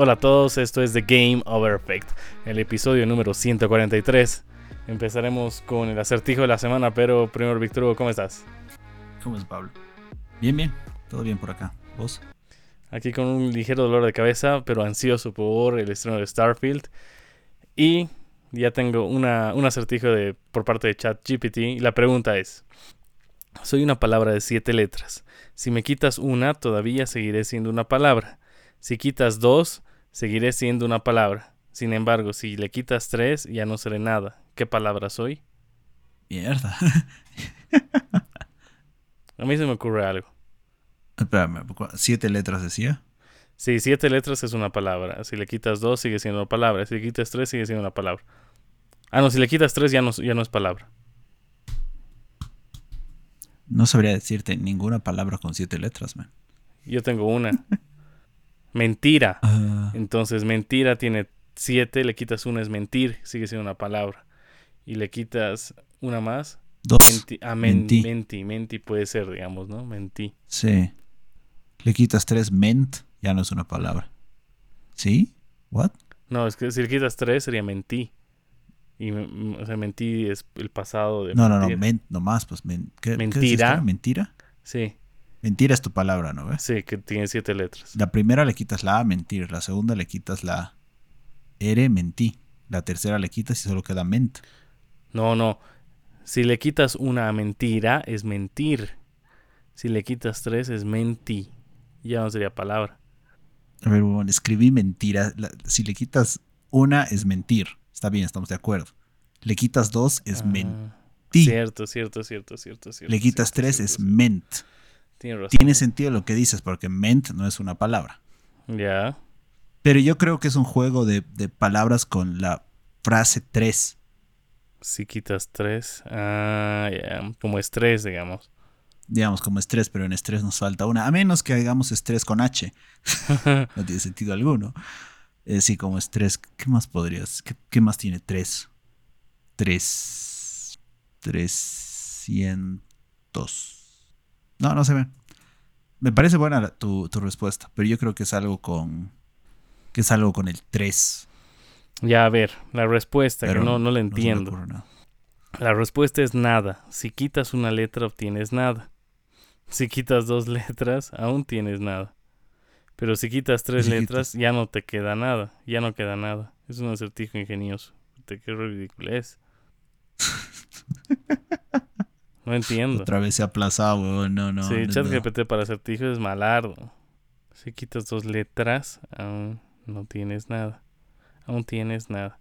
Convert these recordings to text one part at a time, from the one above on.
Hola a todos, esto es The Game Over Effect, el episodio número 143. Empezaremos con el acertijo de la semana, pero primero, Víctor Hugo, ¿cómo estás? ¿Cómo es, Pablo? Bien, bien, todo bien por acá. ¿Vos? Aquí con un ligero dolor de cabeza, pero ansioso por el estreno de Starfield. Y ya tengo una, un acertijo de, por parte de ChatGPT. Y la pregunta es: Soy una palabra de siete letras. Si me quitas una, todavía seguiré siendo una palabra. Si quitas dos, seguiré siendo una palabra. Sin embargo, si le quitas tres, ya no seré nada. ¿Qué palabra soy? Mierda. A mí se me ocurre algo. Espérame, ¿cu- ¿siete letras decía? Sí, siete letras es una palabra. Si le quitas dos, sigue siendo una palabra. Si le quitas tres, sigue siendo una palabra. Ah, no, si le quitas tres, ya no, ya no es palabra. No sabría decirte ninguna palabra con siete letras, man. Yo tengo una. Mentira. Ah, Entonces, mentira tiene siete, le quitas una, es mentir, sigue siendo una palabra. Y le quitas una más. dos. Menti, ah, men- Mentí. menti, menti puede ser, digamos, ¿no? Mentí. Sí. Le quitas tres, ment, ya no es una palabra. ¿Sí? ¿What? No, es que si le quitas tres sería mentí. Y, o sea, mentí es el pasado de No, no, no, ment nomás, pues. men- ¿qué- qué es Mentira. ¿Mentira? Sí, Mentira es tu palabra, ¿no ves? sí, que tiene siete letras. La primera le quitas la A, mentir. La segunda le quitas la R, mentí. La tercera le quitas y solo queda ment. No, no. Si le quitas una mentira, es mentir. Si le quitas tres, es mentí. Ya no sería palabra. A ver, bueno, escribí mentira. La- si le quitas una, es mentir. Está bien, estamos de acuerdo. Le quitas dos, es Ah, mentí. Cierto, cierto, cierto, cierto, cierto. Le quitas cierto, tres, cierto, es cierto. ment. Tiene razón. Tiene sentido lo que dices, porque ment no es una palabra. Ya. Pero yo creo que es un juego de, de palabras con la frase tres. Si quitas tres. Ah, ya. Como estrés, digamos. Digamos, como estrés, pero en estrés nos falta una. A menos que hagamos estrés con H. no tiene sentido alguno. Eh, sí, como estrés. ¿Qué más podrías? ¿Qué, qué más tiene tres? Tres. Trescientos. No, no se ve. Me parece buena la- tu, tu respuesta, pero yo creo que es algo con. que es algo con el 3. Ya, a ver, la respuesta, Pero que no, no la entiendo. nada. La respuesta es nada. Si quitas una letra, obtienes nada. Si quitas dos letras, aún tienes nada. Pero si quitas tres si letras, ya no te queda nada. Ya no queda nada. Es un acertijo ingenioso. Te qué ridículo es. No entiendo. Otra vez se ha aplazado, weón. No, no. sí, no, no. ChatGPT para acertijos es malardo. Si quitas dos letras, aún no tienes nada. Aún tienes nada.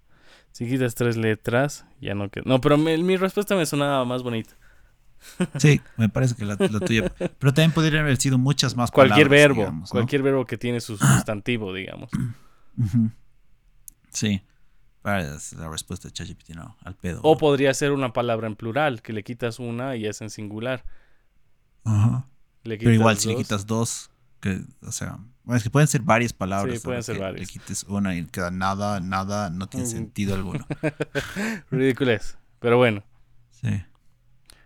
Si quitas tres letras, ya no queda. No, pero me- mi respuesta me sonaba más bonita. Sí, me parece que la, la tuya. Pero también podrían haber sido muchas más Cualquier palabras, verbo, digamos, ¿no? cualquier verbo que tiene su sustantivo, digamos. Sí. Para la respuesta de ChatGPT, no, al pedo. O podría ser una palabra en plural, que le quitas una y es en singular. Ajá. Le Pero igual, si le quitas dos, que, o sea, bueno, es que pueden ser varias palabras. Sí, pueden ser varias. Le quites una y queda nada, nada, no tiene Mm. sentido alguno. Ridiculez. Pero bueno. Sí.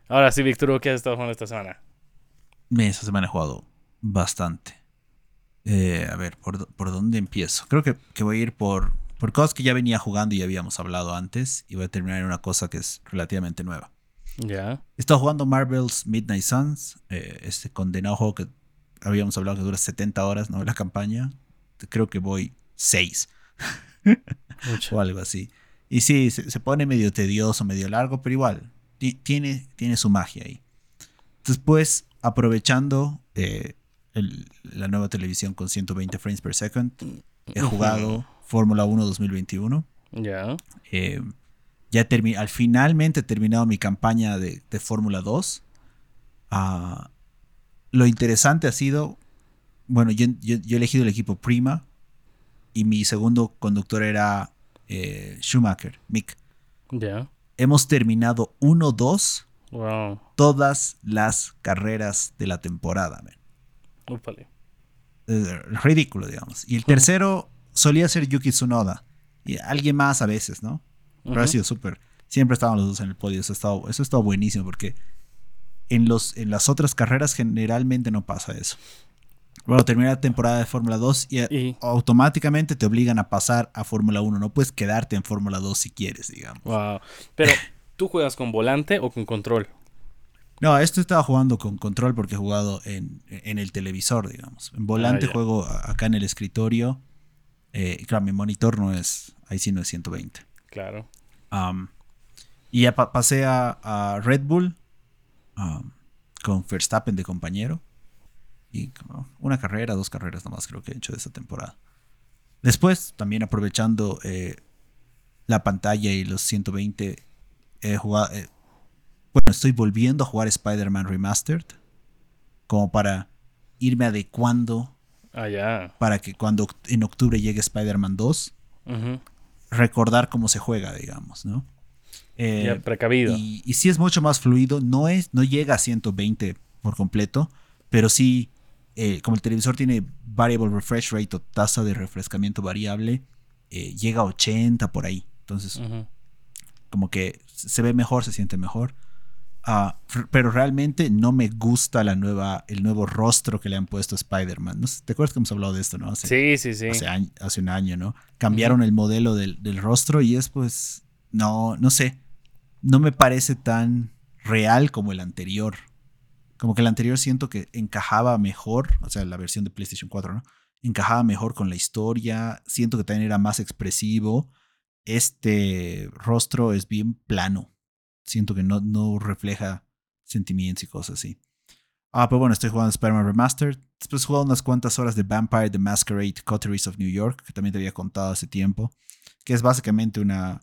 Ahora sí, Víctor, ¿qué has estado jugando esta semana? Esta semana he jugado bastante. Eh, a ver, ¿por, por dónde empiezo? Creo que, que voy a ir por, por cosas que ya venía jugando y ya habíamos hablado antes. Y voy a terminar en una cosa que es relativamente nueva. Ya. He estado jugando Marvel's Midnight Suns, eh, este condenado juego que habíamos hablado que dura 70 horas, ¿no? La campaña. Creo que voy 6 Mucho. o algo así. Y sí, se, se pone medio tedioso, medio largo, pero igual, ti- tiene, tiene su magia ahí. Después, aprovechando eh, el- la nueva televisión con 120 frames per second, he jugado Fórmula 1 2021. Ya. Eh, ya termi- al finalmente he terminado mi campaña de, de Fórmula 2. Ah, lo interesante ha sido, bueno, yo, yo- yo he elegido el equipo Prima y mi segundo conductor era eh, Schumacher, Mick. Ya. Hemos terminado 1-2 Wow. todas las carreras de la temporada. man. Eh, ridículo, digamos. Y el tercero solía ser Yuki Tsunoda. Y alguien más a veces, ¿no? Pero ha sido súper. Siempre estaban los dos en el podio. Eso ha estado, eso ha estado buenísimo porque en, los, en las otras carreras generalmente no pasa eso. Bueno, termina la temporada de Fórmula 2 y, Y- automáticamente te obligan a pasar a Fórmula 1. No puedes quedarte en Fórmula 2 si quieres, digamos. Wow. Pero, ¿tú juegas con volante o con control? No, esto estaba jugando con control porque he jugado en, en el televisor, digamos. En volante Ah, juego acá en el escritorio. Eh, claro, mi monitor no es, ahí sí no es 120. Claro. Um, y ya pa- pasé a, a Red Bull um, con Verstappen de compañero. Y como una carrera, dos carreras nomás creo que he hecho de esa temporada. Después, también aprovechando eh, la pantalla y los 120, he jugado... eh, bueno, estoy volviendo a jugar Spider-Man Remastered. Como para irme adecuando Ah, ya. para que cuando en octubre llegue Spider-Man 2, Ujú. recordar cómo se juega, digamos, ¿no? Eh, Ya, precavido. y, y sí es mucho más fluido, no, es, no llega a 120 por completo, pero sí, eh, como el televisor tiene variable refresh rate o tasa de refrescamiento variable, eh, llega a 80 por ahí. Entonces, como que se ve mejor, se siente mejor. Pero realmente no me gusta la nueva, el nuevo rostro que le han puesto a Spider-Man. No ¿Te acuerdas que hemos hablado de esto, no? Hace- Sí, sí, sí. hace, año- hace un año, ¿no? Cambiaron el modelo del, del rostro y es pues, no, no sé, no me parece tan real como el anterior. Como que el anterior siento que encajaba mejor, o sea, la versión de PlayStation 4, ¿no? Encajaba mejor con la historia, siento que también era más expresivo. Este rostro es bien plano, siento que no, no refleja sentimientos y cosas así. Ah, pero bueno, estoy jugando Spider-Man Remastered. Después he jugado unas cuantas horas de Vampire the Masquerade Coteries of New York, que también te había contado hace tiempo. Que es básicamente una,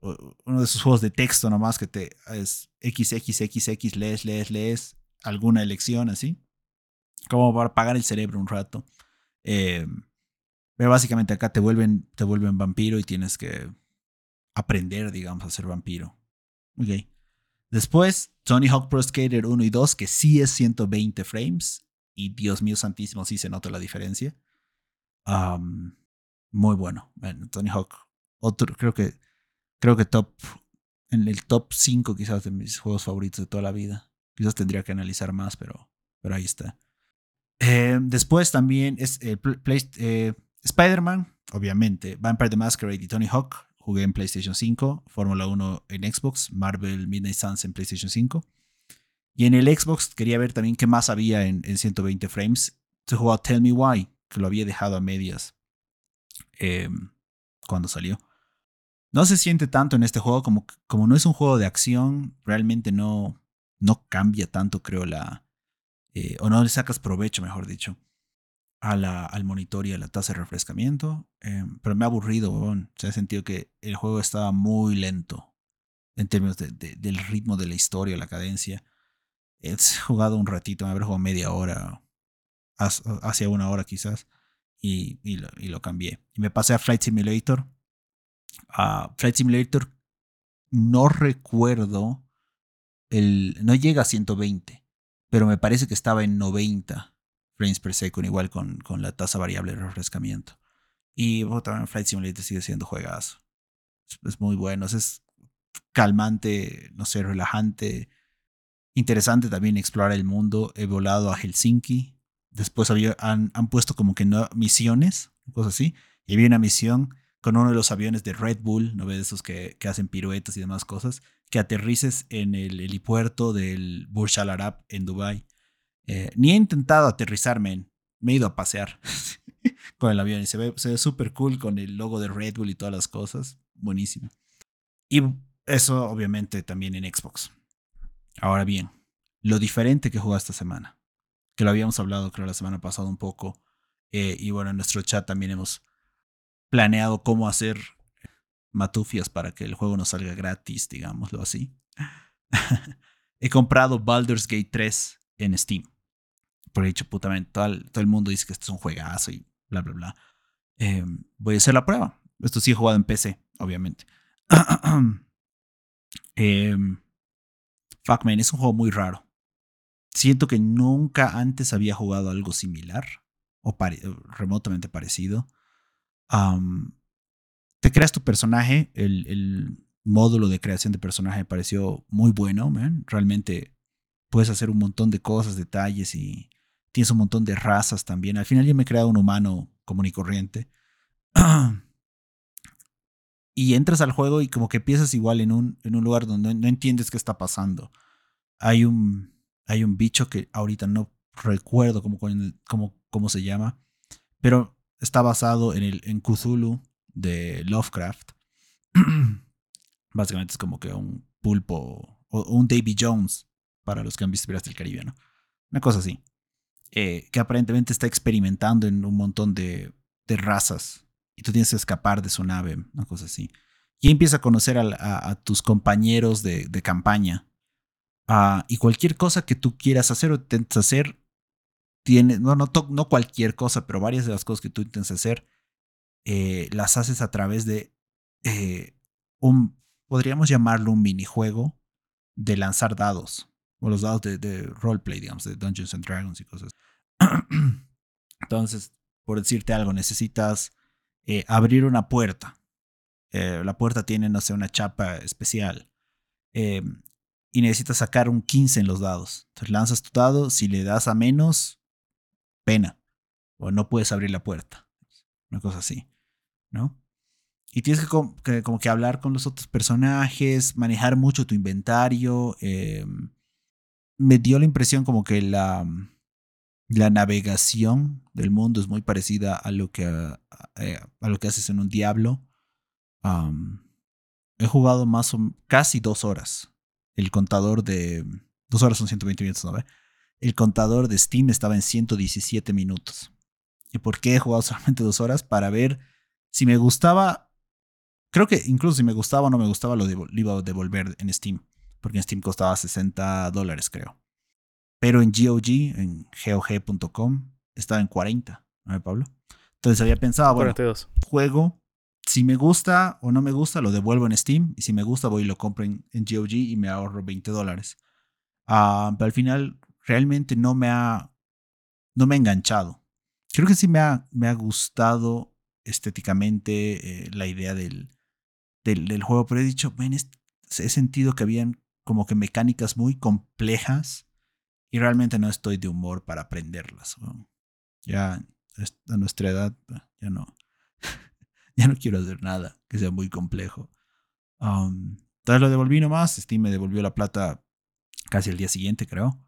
uno de esos juegos de texto nomás que te es XXXX, lees, lees, lees alguna elección así. Como para apagar el cerebro un rato. Eh, pero básicamente acá te vuelven, te vuelven vampiro y tienes que aprender, digamos, a ser vampiro. Después, Tony Hawk Pro Skater 1 y 2, que sí es 120 frames. Y Dios mío santísimo, sí se nota la diferencia. Muy bueno. Bueno, Tony Hawk. Otro, creo que. Creo que top. En el top 5 quizás de mis juegos favoritos de toda la vida. Quizás tendría que analizar más, pero, pero ahí está. Eh, después también es eh, eh, Spider-Man, obviamente. Vampire the Masquerade y Tony Hawk. Jugué en PlayStation 5. Fórmula 1 en Xbox. Marvel Midnight Suns en PlayStation 5. Y en el Xbox quería ver también qué más había en, en 120 frames. Se jugó Tell Me Why, que lo había dejado a medias eh, cuando salió. No se siente tanto en este juego, como, como no es un juego de acción, realmente no, no cambia tanto, creo, la. eh, o no le sacas provecho, mejor dicho, a la, al monitor y a la tasa de refrescamiento. eh, pero me ha aburrido, weón. Sentido que el juego estaba muy lento en términos de- de- del ritmo de la historia, la cadencia. He jugado un ratito, me habré jugado media hora, hacia una hora quizás, y, y, lo, cambié. Y me pasé a Flight Simulator. Flight Simulator no recuerdo, el, no llega a 120, pero me parece que estaba en 90 frames per second, igual con, con la tasa variable de refrescamiento. Y bueno, también Flight Simulator sigue siendo juegazo. Es, muy bueno, es calmante, no sé, relajante interesante también explorar el mundo. He volado a Helsinki. Después había, han, han puesto como que no, misiones, cosas así. Y había una misión con uno de los aviones de Red Bull, ¿no ves? Esos que, que hacen piruetas y demás cosas. Que aterrices en el helipuerto del Burj Al Arab en Dubai. Eh, ni he intentado aterrizarme, me he ido a pasear con el avión y se ve, se ve súper cool con el logo de Red Bull y todas las cosas. Buenísimo. Y eso obviamente también en Xbox. Ahora bien, lo diferente que jugó esta semana, que lo habíamos hablado creo la semana pasada un poco, eh, y bueno, en nuestro chat también hemos planeado cómo hacer matufias para que el juego nos salga gratis, digámoslo así. He comprado Baldur's Gate 3 en Steam. Por dicho, putamente, todo el, todo el mundo dice que esto es un juegazo y bla, bla, bla. Eh, voy a hacer la prueba. Esto sí he jugado en PC, obviamente. eh, Fuck Man, es un juego muy raro. Siento que nunca antes había jugado algo similar o remotamente parecido. Te creas tu personaje, el, el módulo de creación de personaje me pareció muy bueno, man. Realmente puedes hacer un montón de cosas, detalles y, Tienes un montón de razas también. Al final yo me he creado un humano común y corriente. y entras al juego y como que empiezas igual en un, en un lugar donde no entiendes qué está pasando. Hay un, hay un bicho que ahorita no recuerdo cómo, cómo, cómo se llama, pero está basado en, el, en Cthulhu de Lovecraft. Básicamente es como que un pulpo o un Davy Jones para los que han visto Piratas del Caribe, ¿no? Una cosa así. Eh, que aparentemente está experimentando en un montón de, razas y tú tienes que escapar de su nave, una cosa así. Y empieza a conocer a, tus compañeros de, campaña. Uh, y cualquier cosa que tú quieras hacer o intentes hacer, tiene, no, no, no cualquier cosa, pero varias de las cosas que tú intentes hacer, eh, las haces a través de eh, un, podríamos llamarlo un minijuego de lanzar dados, o los dados de, roleplay, digamos, de Dungeons and Dragons y cosas. Entonces, por decirte algo, necesitas eh, abrir una puerta. la puerta tiene, no sé, una chapa especial. y necesitas sacar un 15 en los dados. Entonces lanzas tu dado, si le das a menos, pena. O no puedes abrir la puerta. Una cosa así. ¿No? Y tienes que, como que hablar con los otros personajes, manejar mucho tu inventario. Me dio la impresión como que la, la navegación del mundo es muy parecida a lo que, a, eh, lo que haces en un Diablo. he jugado más o casi dos horas. El contador de... Dos horas son 120 minutos, ¿no? El contador de Steam estaba en 117 minutos. ¿Y por qué he jugado solamente dos horas? Para ver si me gustaba. Creo que incluso si me gustaba o no me gustaba, lo, iba a devolver en Steam. Porque en Steam costaba 60 dólares, creo. Pero en GOG, en GOG.com, estaba en 40, ¿no, Pablo? Entonces había pensado, bueno, juego. Si me gusta o no me gusta, lo devuelvo en Steam. Y si me gusta, voy y lo compro en, GOG y me ahorro 20 dólares. Ah, pero al final realmente no me ha, no me ha enganchado. Creo que sí me ha, me ha gustado estéticamente eh, la idea del, del, juego, pero he dicho, he sentido que habían como que mecánicas muy complejas y realmente no estoy de humor para aprenderlas. Ya a nuestra edad, ya no, ya no quiero hacer nada que sea muy complejo. Um, entonces lo devolví nomás, Steam me devolvió la plata casi el día siguiente, creo.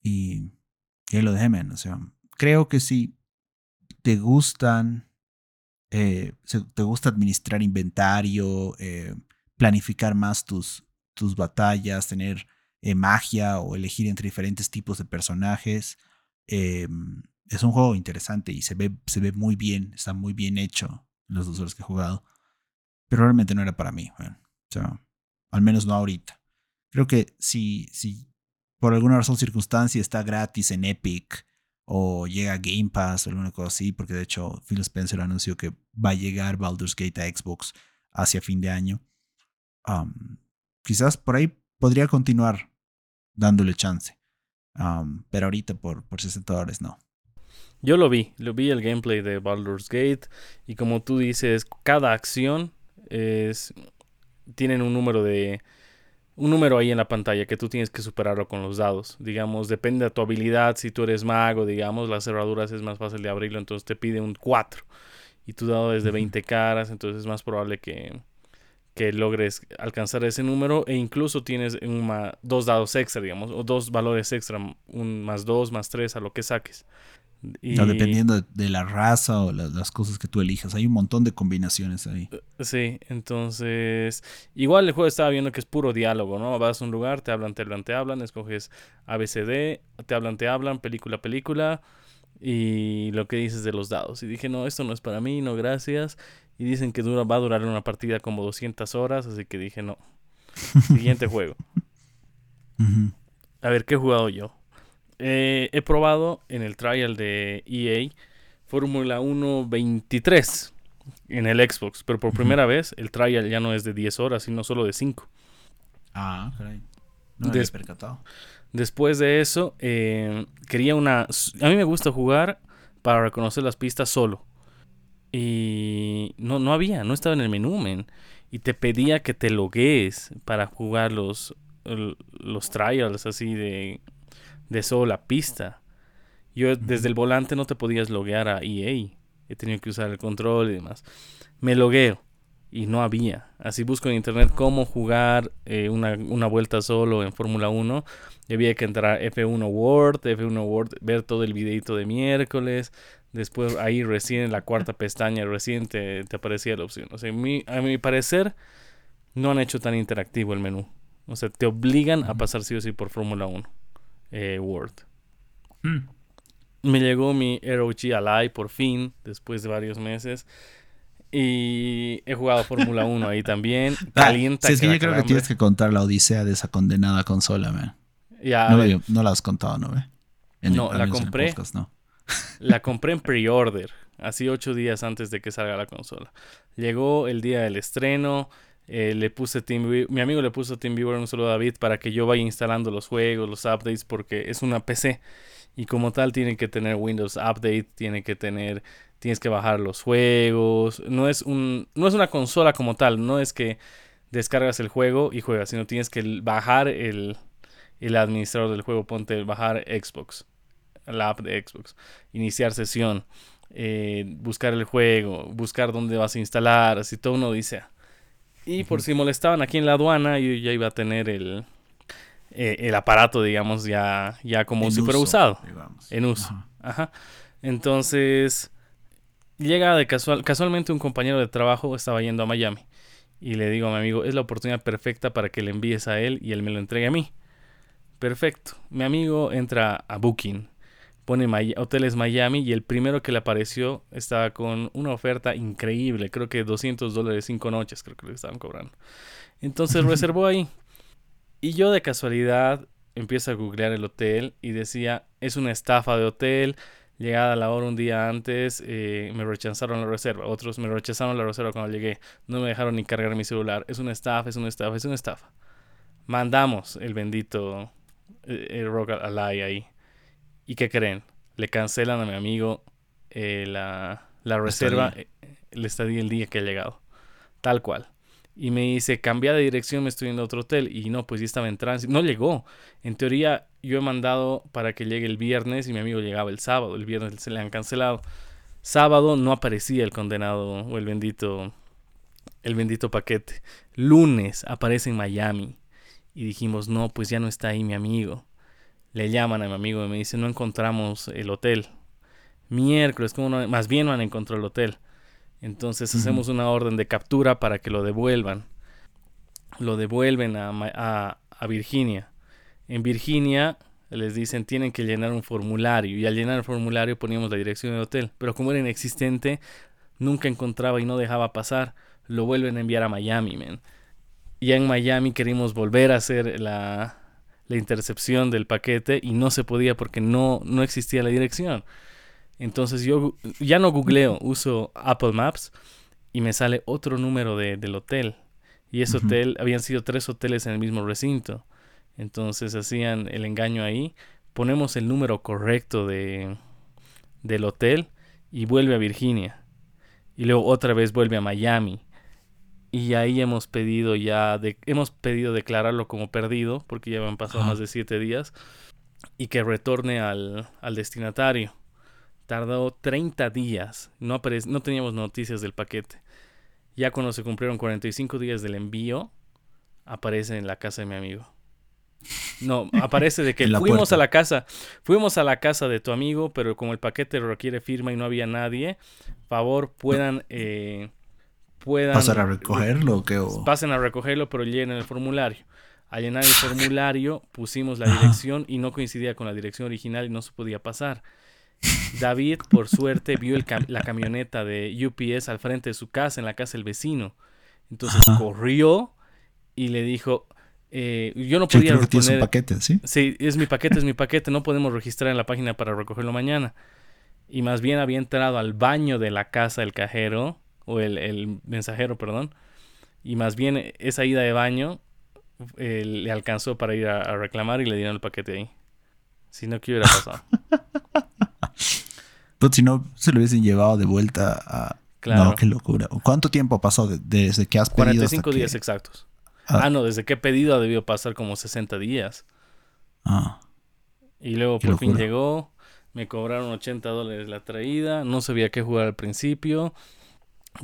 Y, y ahí lo dejé, O sea, creo que si te gustan, eh, te gusta administrar inventario, eh, planificar más tus, tus batallas, tener eh, magia o elegir entre diferentes tipos de personajes. es un juego interesante y se ve, se ve muy bien, está muy bien hecho en los dos horas que he jugado. Pero realmente no era para mí. o sea, al menos no ahorita. Creo que si, si por alguna razón circunstancia está gratis en Epic o llega a Game Pass o alguna cosa así, porque de hecho Phil Spencer anunció que va a llegar Baldur's Gate a Xbox hacia fin de año. Quizás por ahí podría continuar dándole chance. pero ahorita por, por 60 dólares no. Yo lo vi, lo vi el gameplay de Baldur's Gate y como tú dices, cada acción es tienen un número de un número ahí en la pantalla que tú tienes que superarlo con los dados. Digamos, depende de tu habilidad. Si tú eres mago, digamos, las cerraduras es más fácil de abrirlo, entonces te pide un 4. Y tu dado es de 20 caras, entonces es más probable que, que logres alcanzar ese número. E incluso tienes un dos dados extra, digamos, o dos valores extra, un más 2, más 3, a lo que saques. No, dependiendo de, la raza o las cosas que tú elijas. Hay un montón de combinaciones ahí. Eh, sí, entonces. Igual el juego estaba viendo que es puro diálogo, ¿no? Vas a un lugar, te hablan, te hablan, te hablan, escoges ABCD, te hablan, te hablan, película, película. Y lo que dices de los dados. Y dije, no, esto no es para mí, no, gracias. Y dicen que dura, va a durar una partida como 200 horas, así que dije, no. Siguiente juego. A ver, ¿qué he jugado yo? Eh, he probado en el trial de EA Fórmula 1 23 en el Xbox, pero por primera vez el trial ya no es de 10 horas, sino solo de 5. Ah, caray. No me percatado. Después de eso, eh, quería una... A mí me gusta jugar para reconocer las pistas solo. Y no, no había, no estaba en el menú, men. Y te pedía que te logues para jugar los, los trials así de de solo la pista. Yo desde el volante no te podías loguear a EA. He tenido que usar el control y demás. Me logueo y no había. Así busco en internet cómo jugar eh, una, una, vuelta solo en Fórmula 1. Y había que entrar a F1 World, F1 World, ver todo el videito de miércoles. Después ahí recién en la cuarta pestaña recién te, aparecía la opción. O sea, a mi parecer no han hecho tan interactivo el menú. O sea, te obligan a pasar sí o sí por Fórmula 1 eh, World. Mm. Me llegó mi ROG Ally por fin, después de varios meses. Y he jugado Fórmula 1 ahí también. Ah, Calienta. es que yo creo que tienes que contar la odisea de esa condenada consola, man. Ya, no, la has contado, ¿no? no, la compré. no. La compré en pre-order, así ocho días antes de que salga la consola. Llegó el día del estreno. Eh, le puse Team mi amigo le puso TeamViewer un saludo a David para que yo vaya instalando los juegos, los updates, porque es una PC y como tal tiene que tener Windows Update, tiene que tener, tienes que bajar los juegos, no es un, no es una consola como tal, no es que descargas el juego y juegas, sino tienes que bajar el, el administrador del juego, ponte bajar Xbox, la app de Xbox, iniciar sesión, eh, buscar el juego, buscar dónde vas a instalar, así todo uno dice. Y por si molestaban aquí en la aduana, yo ya iba a tener el, eh, el aparato, digamos, ya, ya como si fuera usado. En uso. Ajá. Entonces, llega de casual, casualmente un compañero de trabajo estaba yendo a Miami. Y le digo a mi amigo, es la oportunidad perfecta para que le envíes a él y él me lo entregue a mí. Perfecto. Mi amigo entra a Booking, pone hoteles Miami y el primero que le apareció estaba con una oferta increíble, creo que 200 dólares cinco noches, creo que le estaban cobrando. Entonces reservó ahí. Y yo de casualidad empiezo a googlear el hotel y decía, es una estafa de hotel, llegada a la hora un día antes, eh, me rechazaron la reserva, otros me rechazaron la reserva cuando llegué, no me dejaron ni cargar mi celular, es una estafa, es una estafa, es una estafa. Mandamos el bendito eh, el Rock Ally ahí. ¿Y qué creen? Le cancelan a mi amigo eh, la, la reserva, le estadía el día que ha llegado. Tal cual y me dice, cambia de dirección, me estoy a otro hotel. Y no, pues ya estaba en tránsito. No llegó. En teoría, yo he mandado para que llegue el viernes y mi amigo llegaba el sábado. El viernes se le han cancelado. Sábado no aparecía el condenado o el bendito, el bendito paquete. Lunes aparece en Miami. Y dijimos, no, pues ya no está ahí mi amigo. Le llaman a mi amigo y me dice, no encontramos el hotel. Miércoles, ¿cómo no? Más bien no han encontrado el hotel. Entonces hacemos una orden de captura para que lo devuelvan. Lo devuelven a, Virginia. En Virginia les dicen tienen que llenar un formulario y al llenar el formulario poníamos la dirección del hotel. Pero como era inexistente, nunca encontraba y no dejaba pasar. Lo vuelven a enviar a Miami, man. Ya en Miami queríamos volver a hacer la, la intercepción del paquete y no se podía porque no, no existía la dirección. Entonces yo ya no googleo, uso Apple Maps y me sale otro número de, del hotel. Y ese hotel, habían sido tres hoteles en el mismo recinto. Entonces hacían el engaño ahí. Ponemos el número correcto de, del hotel y vuelve a Virginia. Y luego otra vez vuelve a Miami. Y ahí hemos pedido ya, de, hemos pedido declararlo como perdido, porque ya han pasado más de siete días, y que retorne al, al destinatario. Tardó 30 días. No, no teníamos noticias del paquete. Ya cuando se cumplieron 45 días del envío, aparece en la casa de mi amigo. No, aparece de que fuimos a la casa, fuimos a la casa de tu amigo, pero como el paquete requiere firma y no había nadie, favor puedan, eh, puedan pasar a recogerlo, ¿qué? pasen a recogerlo, pero llenen el formulario. Al llenar el formulario pusimos la dirección y no coincidía con la dirección original y no se podía pasar. David, por suerte, vio la camioneta de UPS al frente de su casa, en la casa del vecino. Entonces corrió y le dijo, eh, yo no podía sí, creo paquete, ¿sí? Sí, es mi paquete, es mi paquete, no podemos registrar en la página para recogerlo mañana. Y más bien había entrado al baño de la casa del cajero, o el, mensajero, perdón. Y más bien esa ida de baño eh, le alcanzó para ir a, a, reclamar y le dieron el paquete ahí. Si no, ¿qué hubiera pasado? si no, se lo hubiesen llevado de vuelta a... Claro. No, qué locura. ¿Cuánto tiempo pasó desde que has pedido 45 días exactos. Ah. ah. no, desde que he pedido debió pasar como 60 días. Ah. Y luego por fin llegó. Me cobraron 80 dólares la traída. No sabía qué jugar al principio.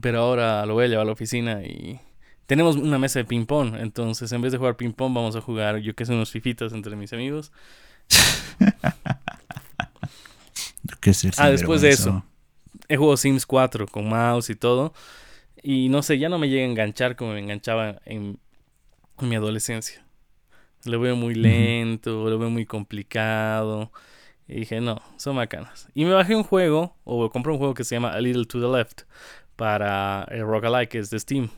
Pero ahora lo voy a llevar a la oficina y tenemos una mesa de ping pong. Entonces, en vez de jugar ping pong, vamos a jugar, yo que sé, unos fifitas entre mis amigos. ah, después de eso, he jugado Sims 4 con mouse y todo. Y no sé, ya no me llega a enganchar como me enganchaba en, mi adolescencia. Lo veo muy lento, lo veo muy complicado. Y dije, no, son bacanas. Y me bajé un juego, o compré un juego que se llama A Little to the Left para el Roguelike, que es de Steam.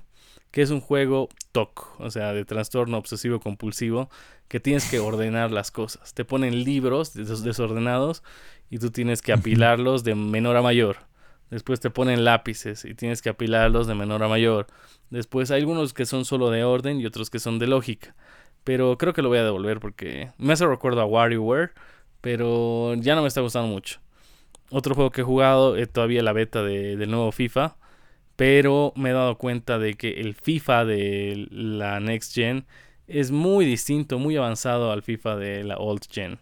Que es un juego TOC, o sea, de trastorno obsesivo compulsivo, que tienes que ordenar las cosas. Te ponen libros desordenados y tú tienes que apilarlos de menor a mayor. Después te ponen lápices y tienes que apilarlos de menor a mayor. Después hay algunos que son solo de orden y otros que son de lógica. Pero creo que lo voy a devolver porque me hace recuerdo a WarioWare, pero ya no me está gustando mucho. Otro juego que he jugado es todavía la beta de, del nuevo FIFA, pero me he dado cuenta de que el FIFA de la Next Gen es muy distinto, muy avanzado al FIFA de la Old Gen.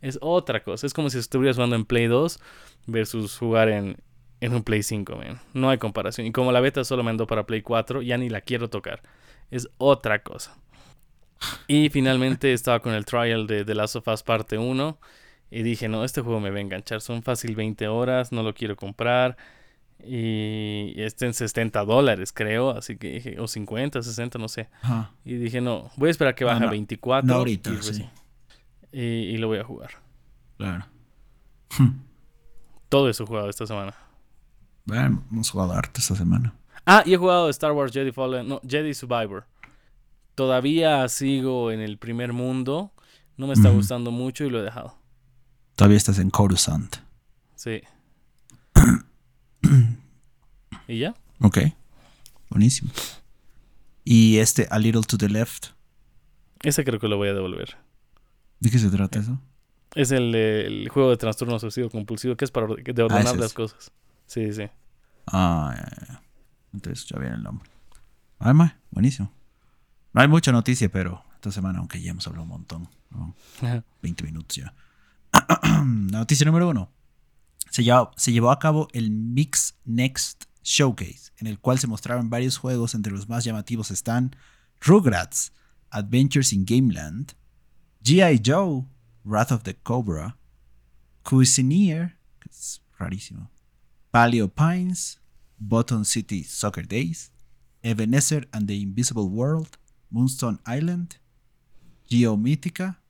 Es otra cosa, es como si estuvieras jugando en Play 2 versus jugar en, en un Play 5, man. No hay comparación. Y como la beta solo me andó para Play 4, ya ni la quiero tocar. Es otra cosa. Y finalmente estaba con el trial de The Last of Us parte 1. Y dije, no, este juego me va a enganchar. Son fácil 20 horas, no lo quiero comprar. Y está en 70 dólares, creo. Así que dije, o 50, 60, no sé. Y dije, no, voy a esperar que baje a 24. No ahorita, y, y, lo voy a jugar. Claro. Todo eso he jugado esta semana. Bueno, hemos jugado harto esta semana. Ah, y he jugado Star Wars Jedi Fallen, no, Jedi Survivor. Todavía sigo en el primer mundo. No me está gustando mucho y lo he dejado. Todavía estás en Coruscant. Sí. ¿Y ya? Ok. Buenísimo. ¿Y este A Little to the Left? Ese creo que lo voy a devolver. ¿De qué se trata eso? Es el, juego de trastorno obsesivo compulsivo que es para de ordenar ah, las cosas. Sí, sí. Ah, Entonces ya viene el nombre. Además, buenísimo. No hay mucha noticia, pero esta semana, aunque ya hemos hablado un montón, 20 minutos ya. La noticia número uno. Se llevó, a cabo el Mix Next Showcase, en el cual se mostraron varios juegos, entre los más llamativos están Rugrats, Adventures in Gameland, G.I. Joe, Wrath of the Cobra, Cuisineer, que es rarísimo, Paleo Pines, Button City Soccer Days, Ebenezer and the Invisible World, Moonstone Island, Geomítica,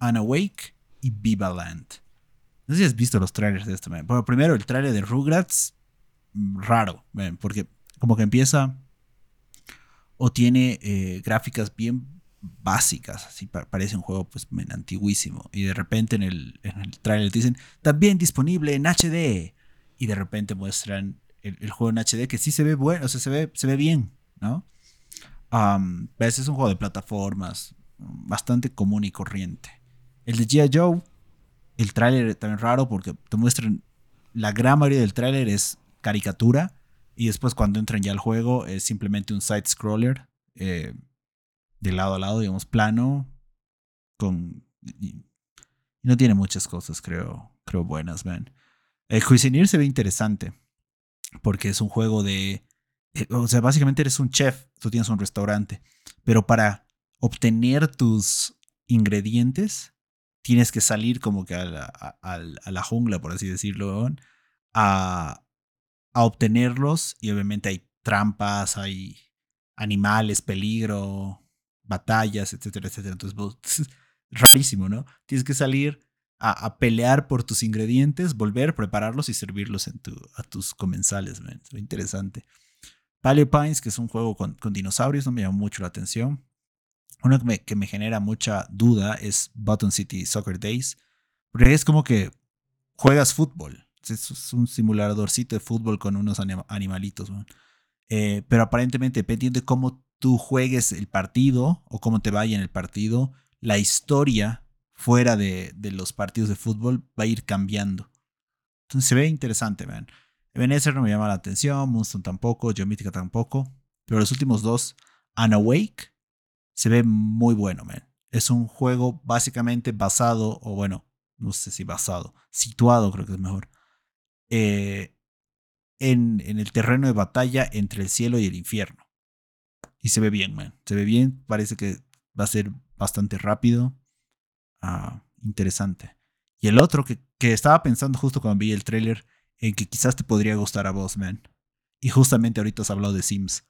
Unawake y Viva Land. No sé si has visto los trailers de esto, Pero primero, el trailer de Rugrats, mm, raro, porque como que empieza o tiene eh, gráficas bien básicas, así parece un juego pues antiguísimo. Y de repente en el, en el trailer te dicen, también disponible en HD y de repente muestran el, juego en HD que sí se ve bueno, o sea, se ve, se ve bien, ¿no? Um, es un juego de plataformas bastante común y corriente. El de G.I. Joe, el tráiler también raro porque te muestran, la gran mayoría del tráiler es caricatura y después cuando entran ya al juego es simplemente un side scroller eh, de lado a lado, digamos, plano, con... Y, no tiene muchas cosas, creo, creo buenas, man. El Cuisineer se ve interesante porque es un juego de... Eh, o sea, básicamente eres un chef, tú tienes un restaurante, pero para obtener tus ingredientes tienes que salir como que a la, jungla, por así decirlo, a, a obtenerlos y obviamente hay trampas, hay animales, peligro, batallas, etcétera, etcétera. Entonces, rarísimo, ¿no? Tienes que salir a, pelear por tus ingredientes, volver, prepararlos y servirlos en tu, a tus comensales. Man. interesante. Paleo Pines, que es un juego con, dinosaurios, no me llama mucho la atención. Uno que me, que me genera mucha duda es Button City Soccer Days, porque es como que juegas fútbol. Es un simuladorcito de fútbol con unos animalitos. Eh, pero aparentemente, dependiendo de cómo tú juegues el partido o cómo te vaya en el partido, la historia fuera de, los partidos de fútbol va a ir cambiando. Entonces se ve interesante, man. Ebenezer no me llama la atención, Moonstone tampoco, Geométrica tampoco. Pero los últimos dos, Unawake, se ve muy bueno, man. Es un juego básicamente basado, o bueno, no sé si basado, situado creo que es mejor, eh, en, en el terreno de batalla entre el cielo y el infierno. Y se ve bien, man. Se ve bien, parece que va a ser bastante rápido. Ah, interesante. Y el otro que, que estaba pensando justo cuando vi el tráiler, en que quizás te podría gustar a vos, man. Y justamente ahorita has hablado de Sims.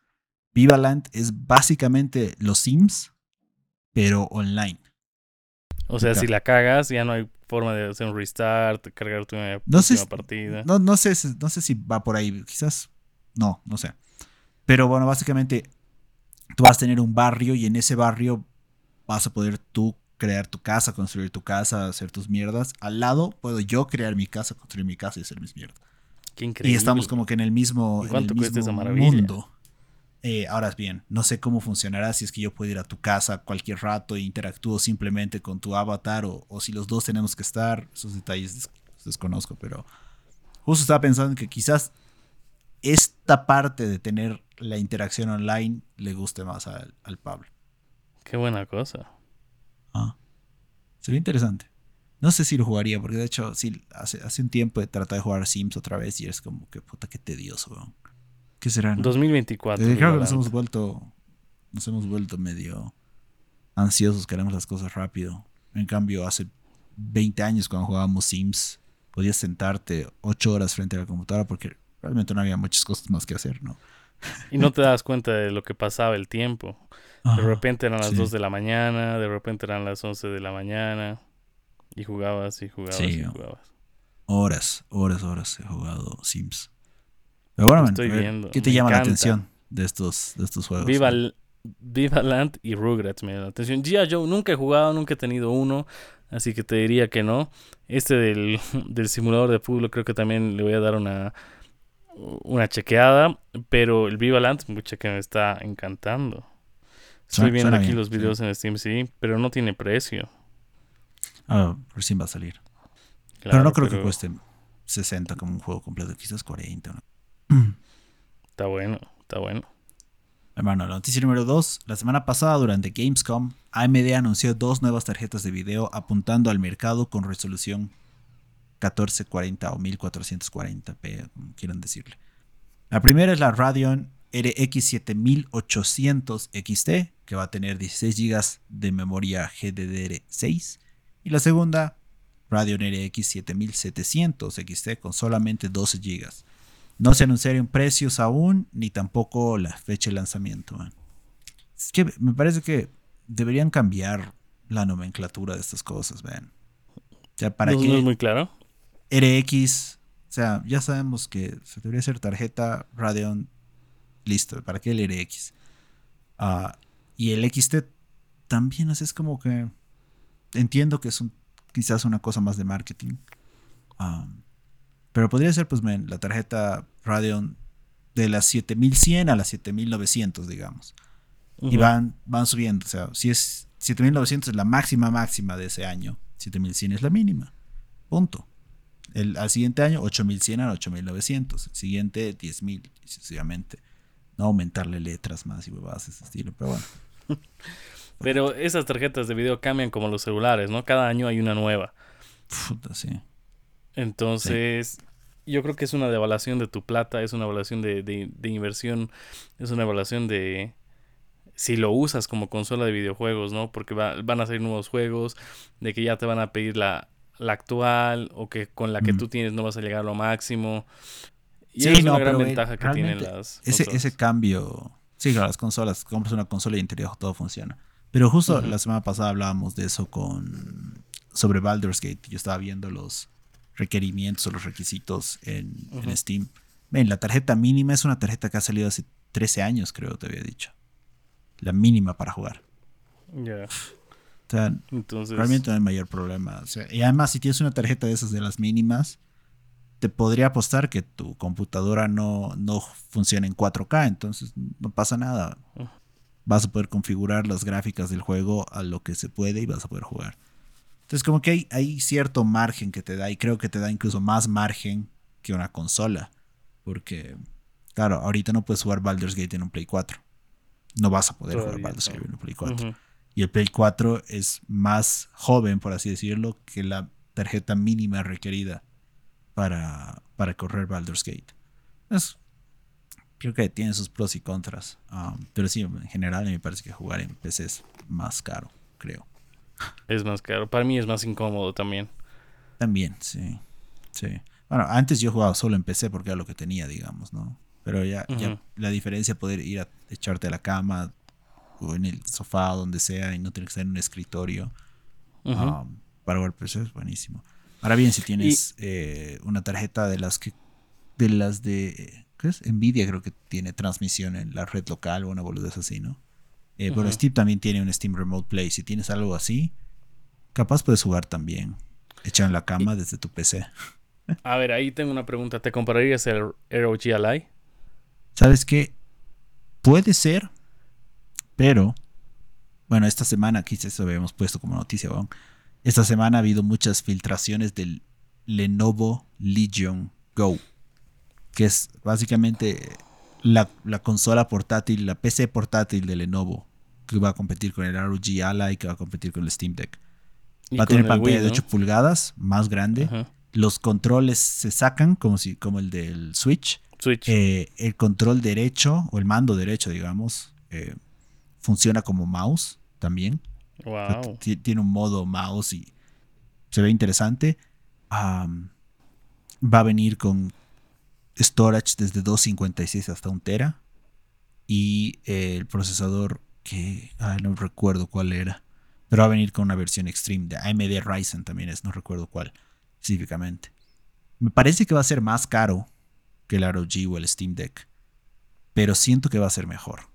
Vivaland es básicamente los Sims, pero online. O sea, si la cagas, ya no hay forma de hacer un restart, cargar tu no sé, partida. No, no, sé, no sé si va por ahí. Quizás. No, no sé. Pero bueno, básicamente tú vas a tener un barrio y en ese barrio vas a poder tú crear tu casa, construir tu casa, hacer tus mierdas. Al lado puedo yo crear mi casa, construir mi casa y hacer mis mierdas. Qué increíble. Y estamos como que en el mismo, en el mismo mundo. Eh, ahora bien, no sé cómo funcionará si es que yo puedo ir a tu casa cualquier rato e interactúo simplemente con tu avatar o, o si los dos tenemos que estar. Esos detalles desconozco, pero justo estaba pensando que quizás esta parte de tener la interacción online le guste más al, al Pablo. Qué buena cosa. Ah, sería interesante. No sé si lo jugaría, porque de hecho, sí, hace, hace un tiempo he tratado de jugar Sims otra vez y es como que puta, qué tedioso, weón. ¿Qué será? 2024. creo que nos hemos vuelto. Nos hemos vuelto medio ansiosos, queremos las cosas rápido. En cambio, hace 20 años cuando jugábamos Sims, podías sentarte 8 horas frente a la computadora porque realmente no había muchas cosas más que hacer, ¿no? Y no te das cuenta de lo que pasaba el tiempo. De repente eran las 2 de la mañana, de repente eran las 11 de la mañana. Y jugabas y jugabas y jugabas. Horas, horas, horas he jugado Sims. Pero bueno, Estoy viendo. ¿qué te llama la atención de estos, de estos juegos? Viva, Viva Land y Rugrats me llama la atención. G.I. Joe nunca he jugado, nunca he tenido uno, así que te diría que no. Este del, del simulador de fútbol creo que también le voy a dar una, una chequeada, pero el Viva Land, mucha que me está encantando. Estoy viendo aquí los videos en Steam, sí, pero no tiene precio. Ah, recién va a salir. pero no creo que cueste 60 como un juego completo, quizás 40. Está bueno, está bueno. Hermano, la noticia número 2. La semana pasada, durante Gamescom, AMD anunció dos nuevas tarjetas de video apuntando al mercado con resolución 1440 o 1440p, como quieran decirle. La primera es la Radeon RX 7800 XT, que va a tener 16 GB de memoria GDDR6. Y la segunda, Radeon RX 7700 XT, con solamente 12 GB. No se anunciaron precios aún, ni tampoco la fecha de lanzamiento. Es que me parece que deberían cambiar la nomenclatura de estas cosas, ven. ¿para no, es muy claro. RX, o sea, ya sabemos que se debería ser tarjeta Radeon, listo, ¿para qué el RX? Ah, y el XT también, es como que entiendo que es un, quizás una cosa más de marketing. Ah, pero podría ser, pues, la tarjeta Radeon de las 7100 a las 7900, digamos. Y van, van subiendo. O sea, si es 7900 es la máxima máxima de ese año, 7100 es la mínima. Punto. El, al siguiente año, 8100 a 8900. El siguiente, 10000, sucesivamente. No aumentarle letras más y huevadas de ese estilo, pero bueno. pero esas tarjetas de video cambian como los celulares, ¿no? Cada año hay una nueva. Puta, sí. Entonces, yo creo que es una devaluación de tu plata, es una evaluación de, de, inversión, es una evaluación de si lo usas como consola de videojuegos, ¿no? Porque van a salir nuevos juegos, de que ya te van a pedir la, la actual o que con la que tú tienes no vas a llegar a lo máximo. Y es una gran ventaja que tienen las ese, ese cambio, sí, claro, las consolas, compras una consola y interior todo funciona. Pero justo la semana pasada hablábamos de eso con sobre Baldur's Gate. Yo estaba viendo los requerimientos o los requisitos en, Steam. Ven, la tarjeta mínima es una tarjeta que ha salido hace 13 años, creo, te había dicho. La mínima para jugar. Ya. O sea, realmente no hay mayor problema. y además, si tienes una tarjeta de esas de las mínimas, te podría apostar que tu computadora no, no funciona en 4K, entonces no pasa nada. Vas a poder configurar las gráficas del juego a lo que se puede y vas a poder jugar. Entonces, como que hay, cierto margen que te da, y creo que te da incluso más margen que una consola. Porque, claro, ahorita no puedes jugar Baldur's Gate en un Play 4. No vas a poder jugar Baldur's Gate en un Play 4. Y el Play 4 es más joven, por así decirlo, que la tarjeta mínima requerida para, para correr Baldur's Gate. Es, creo que tiene sus pros y contras. Um, pero sí, en general me parece que jugar en PC es más caro, creo. Es más caro. Para mí es más incómodo también. También, sí. Sí. Bueno, antes yo jugaba solo en PC porque era lo que tenía, digamos, ¿no? Pero ya, ya la diferencia poder ir a echarte a la cama o en el sofá o donde sea y no tener que estar en un escritorio um, para jugar PC es buenísimo. Ahora bien, si tienes eh, una tarjeta de las que de las de ¿qué es? Nvidia creo que tiene transmisión en la red local o una boludez así, ¿no? Eh, Pero Steam también tiene un Steam Remote Play. Si tienes algo así, capaz puedes jugar también. Echado en la cama desde tu PC. A ver, ahí tengo una pregunta. ¿Te comprarías el ROG Ally? ¿Sabes qué? Puede ser, pero bueno, esta semana, quizás eso habíamos puesto como noticia, esta semana ha habido muchas filtraciones del Lenovo Legion Go, que es básicamente la, consola portátil, la PC portátil de Lenovo, que va a competir con el ROG Ally, que va a competir con el Steam Deck. Va a tener pantalla de 8 pulgadas, más grande. Los controles se sacan como, si, como el del Switch. Switch. Eh, el control derecho, o el mando derecho, digamos, eh, funciona como mouse también. Wow. Tiene un modo mouse y se ve interesante. va a venir con storage desde 256 hasta 1 tera. Y el procesador que no recuerdo cuál era. Pero va a venir con una versión extreme de AMD Ryzen también es, no recuerdo cuál específicamente. Me parece que va a ser más caro que el ROG o el Steam Deck. Pero siento que va a ser mejor.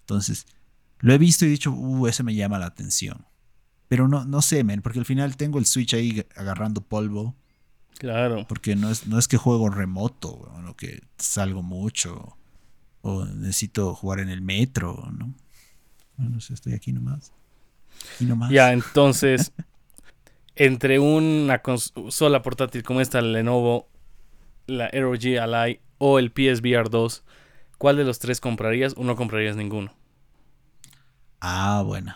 Entonces, lo he visto y he dicho, uh, ese me llama la atención. Pero no, no sé, men, porque al final tengo el Switch ahí agarrando polvo. Claro. Porque no es, no es que juego remoto, o que salgo mucho, o necesito jugar en el metro, ¿no? Bueno, sé, estoy aquí nomás. Aquí nomás. Ya, entonces, entre una consola portátil como esta, Lenovo, la ROG Ally o el PSVR 2, ¿cuál de los tres comprarías o no comprarías ninguno? Ah, bueno.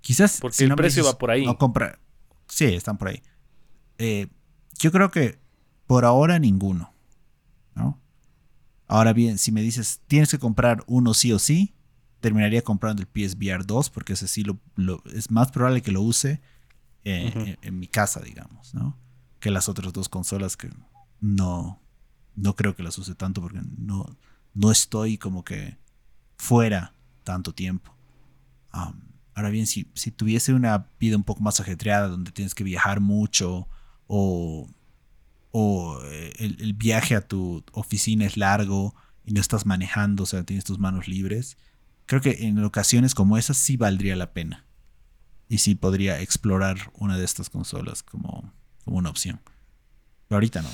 Quizás. Porque el precio va por ahí. No compra. Sí, están por ahí. Eh, yo creo que por ahora ninguno. ¿no? Ahora bien, si me dices tienes que comprar uno sí o sí, terminaría comprando el PSVR 2 porque ese sí lo, es más probable que lo use eh, en, mi casa, digamos, ¿no? Que las otras dos consolas que no, no creo que las use tanto porque no, no estoy como que fuera tanto tiempo. ahora bien, si, si, tuviese una vida un poco más ajetreada donde tienes que viajar mucho o, o eh, el, el, viaje a tu oficina es largo y no estás manejando, o sea, tienes tus manos libres, creo que en ocasiones como esas sí valdría la pena y sí podría explorar una de estas consolas como, como una opción. Pero ahorita no.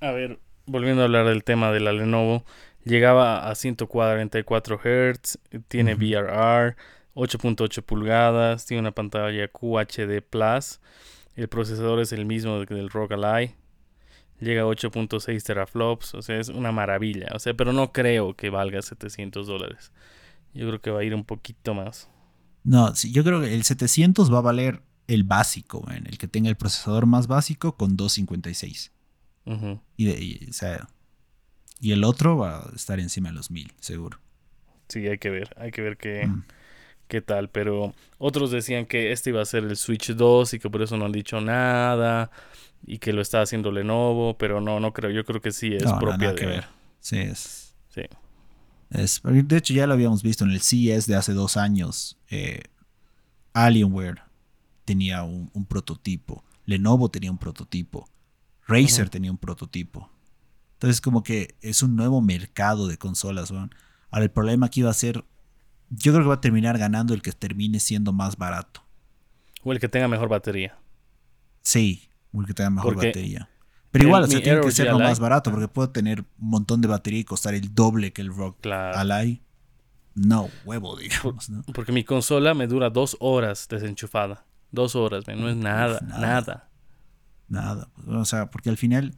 A ver, volviendo a hablar del tema de la Lenovo, llegaba a 144 Hz, tiene VRR, 8.8 pulgadas, tiene una pantalla QHD Plus, el procesador es el mismo del ROG Ally, llega a 8.6 teraflops, o sea, es una maravilla, o sea, pero no creo que valga 700 dólares. Yo creo que va a ir un poquito más. No, sí, yo creo que el 700 va a valer el básico, en el que tenga el procesador más básico con 256. y, y, y el otro va a estar encima de los 1000, seguro. Sí, hay que ver, hay que ver qué, mm. Qué tal. Pero otros decían que este iba a ser el Switch 2 y que por eso no han dicho nada y que lo está haciendo Lenovo, pero no, no creo. Yo creo que sí es propia que ver. Sí, es. Sí de hecho, ya lo habíamos visto en el CES de hace dos años. Eh, Alienware tenía un, prototipo. Lenovo tenía un prototipo. Razer tenía un prototipo. Entonces, como que es un nuevo mercado de consolas. Ahora, el problema aquí va a ser. Yo creo que va a terminar ganando el que termine siendo más barato. O el que tenga mejor batería. Sí, o el que tenga mejor batería. Pero igual, o sea, tiene que ser lo más barato porque puedo tener un montón de batería y costar el doble que el Rock claro. Ally. No, huevo, digamos. ¿no? Porque mi consola me dura dos horas desenchufada. Dos horas, no es nada, nada. Nada. O sea, porque al final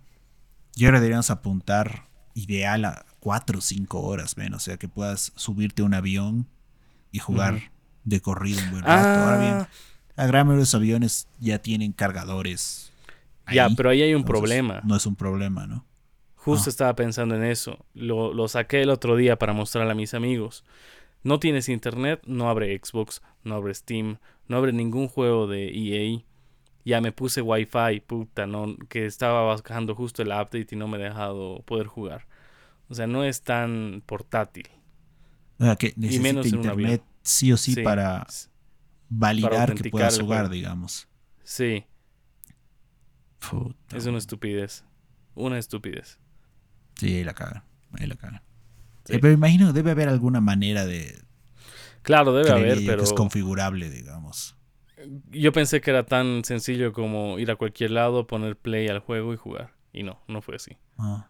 yo creo deberíamos apuntar ideal a cuatro o cinco horas, ven. O sea, que puedas subirte a un avión y jugar de corrido un buen rato. Ahora bien, ah, La gran los aviones ya tienen cargadores. Ya, pero ahí hay un problema. No es un problema, ¿no? Justo Ah. estaba pensando en eso. Lo, lo saqué el otro día para mostrarle a mis amigos. No tienes internet, no abre Xbox, no abre Steam, no abre ningún juego de EA. Ya me puse Wi-Fi, puta, no, que estaba bajando justo el update y no me he dejado poder jugar. O sea, no es tan portátil. O sea, que necesita menos en un internet sí o sí, Sí, para validar que puedas jugar, digamos. Sí, Puta, es una estupidez. Una estupidez. Sí, ahí la cagan. Ahí la cagan. Sí. Eh, pero imagino debe haber alguna manera de. Claro, debe haber, pero que es configurable, digamos. yo pensé que era tan sencillo como ir a cualquier lado, poner play al juego y jugar. Y no, no fue así. Ah,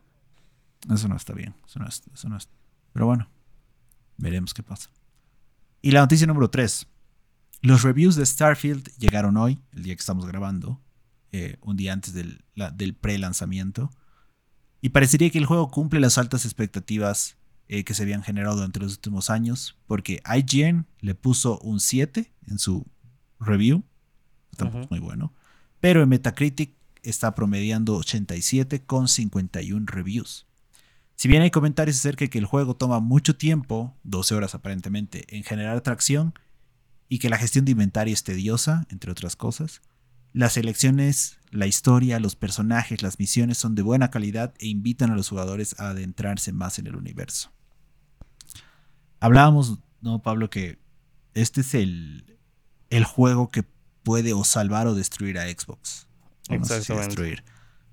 eso no está bien. Eso no es, eso no es- Pero bueno, veremos qué pasa. Y la noticia número 3. Los reviews de Starfield llegaron hoy, el día que estamos grabando, eh, un día antes del, la- del pre-lanzamiento. Y parecería que el juego cumple las altas expectativas eh, que se habían generado durante los últimos años, porque IGN le puso un 7 en su review, tampoco es muy bueno, pero en Metacritic está promediando 87 con 51 reviews. Si bien hay comentarios acerca de que el juego toma mucho tiempo, 12 horas aparentemente, en generar atracción y que la gestión de inventario es tediosa, entre otras cosas, las elecciones, la historia, los personajes, las misiones son de buena calidad e invitan a los jugadores a adentrarse más en el universo. Hablábamos, ¿no, Pablo? Que este es el, el juego que puede o salvar o destruir a Xbox. No sé si destruir,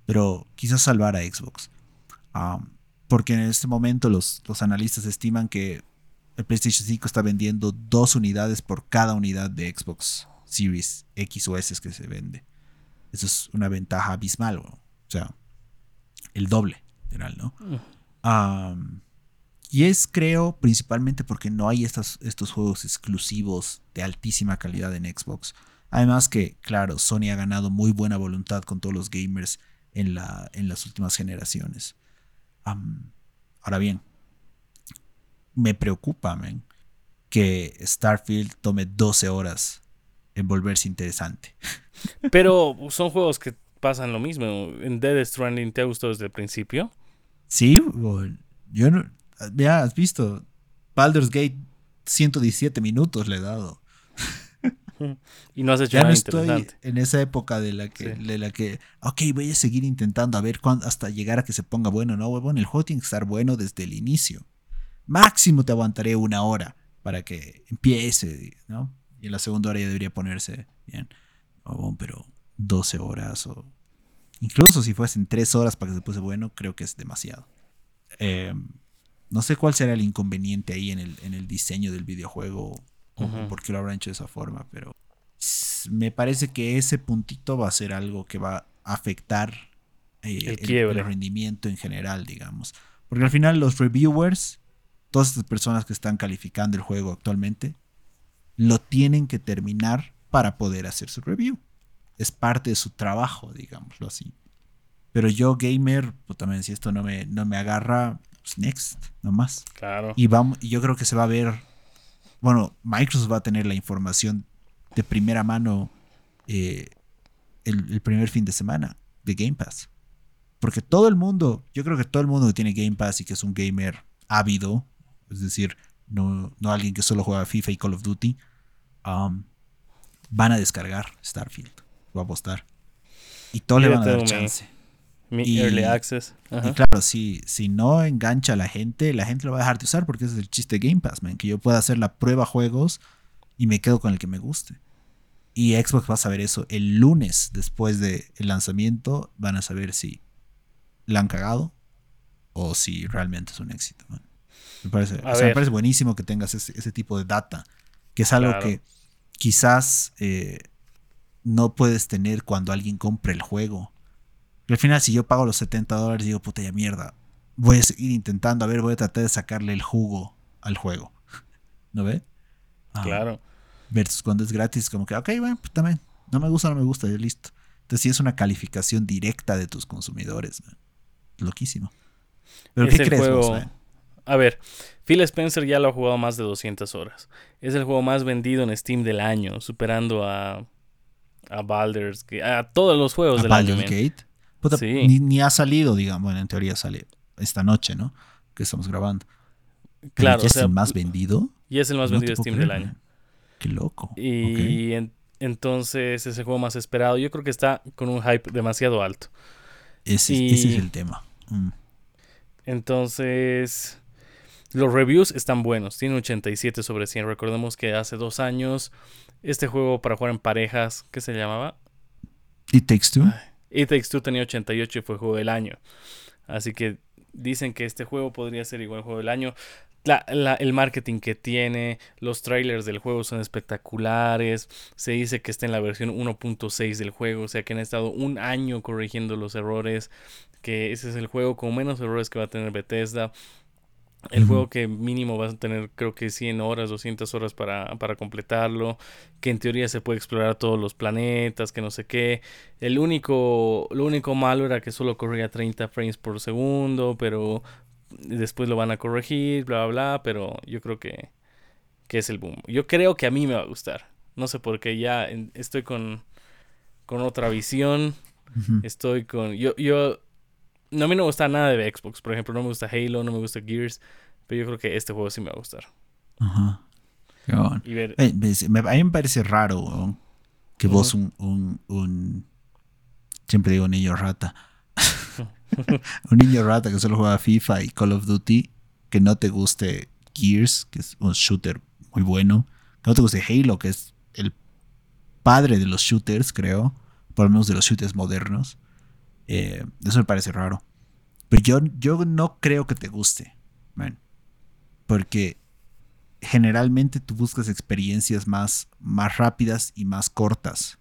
pero quizás salvar a Xbox. Um, porque en este momento los, los analistas estiman que el PlayStation 5 está vendiendo dos unidades por cada unidad de Xbox Series X o S que se vende. Eso es una ventaja abismal, o sea, el doble, literal, ¿no? Um, y es, creo, principalmente porque no hay estas, estos juegos exclusivos de altísima calidad en Xbox. Además que, claro, Sony ha ganado muy buena voluntad con todos los gamers en, la, en las últimas generaciones. Ahora bien, me preocupa, man, que Starfield tome 12 horas en volverse interesante. Pero son juegos que pasan lo mismo. En Dead Stranding te gustó desde el principio. Sí, yo no. Ya has visto. Baldur's Gate 117 minutos le he dado. Y no has hecho Ya no nada estoy interesante. en esa época de la que, Sí. de la que, ok, voy a seguir intentando a ver cuándo, hasta llegar a que se ponga bueno. No, huevón, el juego tiene que estar bueno desde el inicio. Máximo te aguantaré una hora para que empiece, ¿no? Y en la segunda hora ya debería ponerse bien. Huevón, pero 12 horas o... Incluso si fuesen 3 horas para que se puse bueno, creo que es demasiado. Eh, no sé cuál será el inconveniente ahí en el, en el diseño del videojuego o Ujú. por qué lo habrán hecho de esa forma, pero me parece que ese puntito va a ser algo que va a afectar eh, El rendimiento en general, digamos. Porque al final los reviewers, todas estas personas que están calificando el juego actualmente, lo tienen que terminar para poder hacer su review. Es parte de su trabajo, digámoslo así. Pero yo, gamer, pues también si esto no me, no me agarra, pues next, nomás. Claro. Y, vamos, y yo creo que se va a ver, bueno, Microsoft va a tener la información de primera mano eh, el, el primer fin de semana de Game Pass. Porque todo el mundo, yo creo que todo el mundo que tiene Game Pass y que es un gamer ávido, es decir, no, no alguien que solo juega FIFA y Call of Duty, um, van a descargar Starfield. Va a apostar. Y todo Yo le van a dar chance. Mi y- Early Access. Ajá. Y claro, si, si no engancha a la gente, la gente lo va a dejar de usar porque ese es el chiste de Game Pass, man, que yo pueda hacer la prueba juegos y me quedo con el que me guste. Y Xbox va a saber eso el lunes después del lanzamiento, van a saber si la han cagado o si realmente es un éxito. man. Me parece, A o sea, me parece buenísimo que tengas ese, ese tipo de data, que es algo Claro. que quizás eh, no puedes tener cuando alguien compra el juego. Y al final, si yo pago los 70 dólares, digo, puta ya mierda. Voy a seguir intentando, a ver, voy a tratar de sacarle el jugo al juego. ¿No ve? Ah, Claro. Versus cuando es gratis, como que, ok, bueno, pues también. No me gusta, no me gusta, ya listo. Entonces, sí es una calificación directa de tus consumidores. man. Loquísimo. ¿Pero Es qué el crees vos, juego- man? A ver, Phil Spencer ya lo ha jugado más de 200 horas. Es el juego más vendido en Steam del año, superando a a Baldur's Gate, a todos los juegos A del Baldur's año. Gate. Puta, Sí. ni, ni ha salido, digamos, bueno, en teoría sale esta noche, ¿no? Que estamos grabando. Pero Claro, ya o es el más vendido. y es el más No vendido de Steam creer, del año. man. Qué loco. Y en- entonces ese juego más esperado, yo creo que está con un hype demasiado alto. Ese, y- ese es el tema. Mm. Entonces, los reviews están buenos. Tiene 87 sobre 100. Recordemos que hace dos años este juego para jugar en parejas, ¿qué se llamaba? It Takes Two. It Takes Two tenía 88 y fue juego del año. Así que dicen que este juego podría ser igual juego del año. La- el marketing que tiene, los trailers del juego son espectaculares. Se dice que está en la versión 1.6 del juego, o sea que han estado un año corrigiendo los errores. Que ese es el juego con menos errores que va a tener Bethesda. El juego que mínimo va a tener creo que 100 horas, 200 horas para, para completarlo. Que en teoría se puede explorar todos los planetas, que no sé qué. El único, lo único malo era que solo corría 30 frames por segundo, pero después lo van a corregir, bla, bla, bla, pero yo creo que, que es el boom. Yo creo que a mí me va a gustar. No sé por qué ya estoy con, con otra visión. Estoy con... Yo, yo... No, a mí no me gusta nada de Xbox. Por ejemplo, no me gusta Halo, no me gusta Gears. Pero yo creo que este juego sí me va a gustar. Ajá. Bueno. Y ver... Eh, me- a mí me parece raro weón, que vos, un, un, un- Siempre digo niño rata. un niño rata que solo juega FIFA y Call of Duty, que no te guste Gears, que es un shooter muy bueno, que no te guste Halo, que es el padre de los shooters, creo, por lo menos de los shooters modernos. Eh, eso me parece raro. Pero yo, yo no creo que te guste, man. Porque generalmente tú buscas experiencias más, más rápidas y más cortas.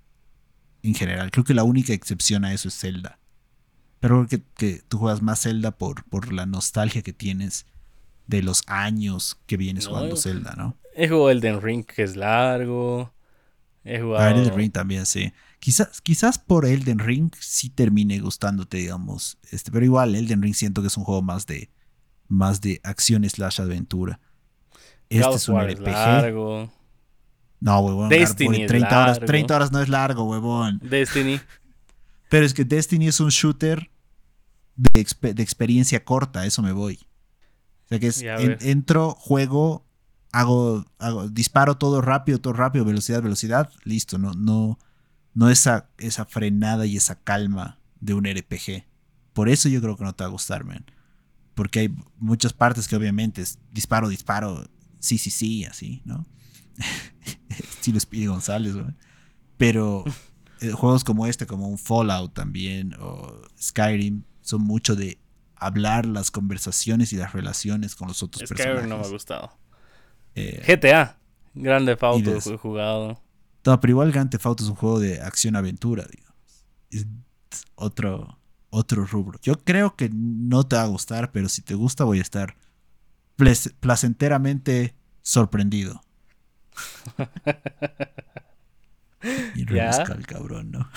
En general. Creo que la única excepción a eso es Zelda. Pero creo que, que tú juegas más Zelda por, por la nostalgia que tienes de los años que vienes No, jugando Zelda, ¿no? He jugado Elden Ring, que es largo. He jugado... Elden Ring también, sí. Quizás, quizás por Elden Ring sí termine gustándote, digamos. Este, pero igual, Elden Ring siento que es un juego más de, más de acción slash aventura. Este God es un es RPG. largo. No, huevón. Destiny Garbo, es 30 horas, largo. 30 horas no es largo, huevón. Destiny. Pero es que Destiny es un shooter de, de experiencia corta, eso me voy. O sea que es, en- entro, juego, hago, hago, disparo todo rápido, todo rápido, velocidad, velocidad, listo, no, no, no esa, esa frenada y esa calma de un RPG. Por eso yo creo que no te va a gustar, man. Porque hay muchas partes que obviamente es disparo, disparo, sí, sí, sí, así, ¿no? Estilo Speedy González, güey. Pero eh, juegos como este, como un Fallout también, o Skyrim, son mucho de hablar las conversaciones y las relaciones con los otros Skyrim no me ha personajes. gustado. Eh, GTA. Grande Auto he jugado. No, pero igual Grand Theft Auto es un juego de acción-aventura, digamos. Es otro, otro rubro. Yo creo que no te va a gustar, pero si te gusta voy a estar placenteramente sorprendido. Y rebusca el cabrón, ¿no?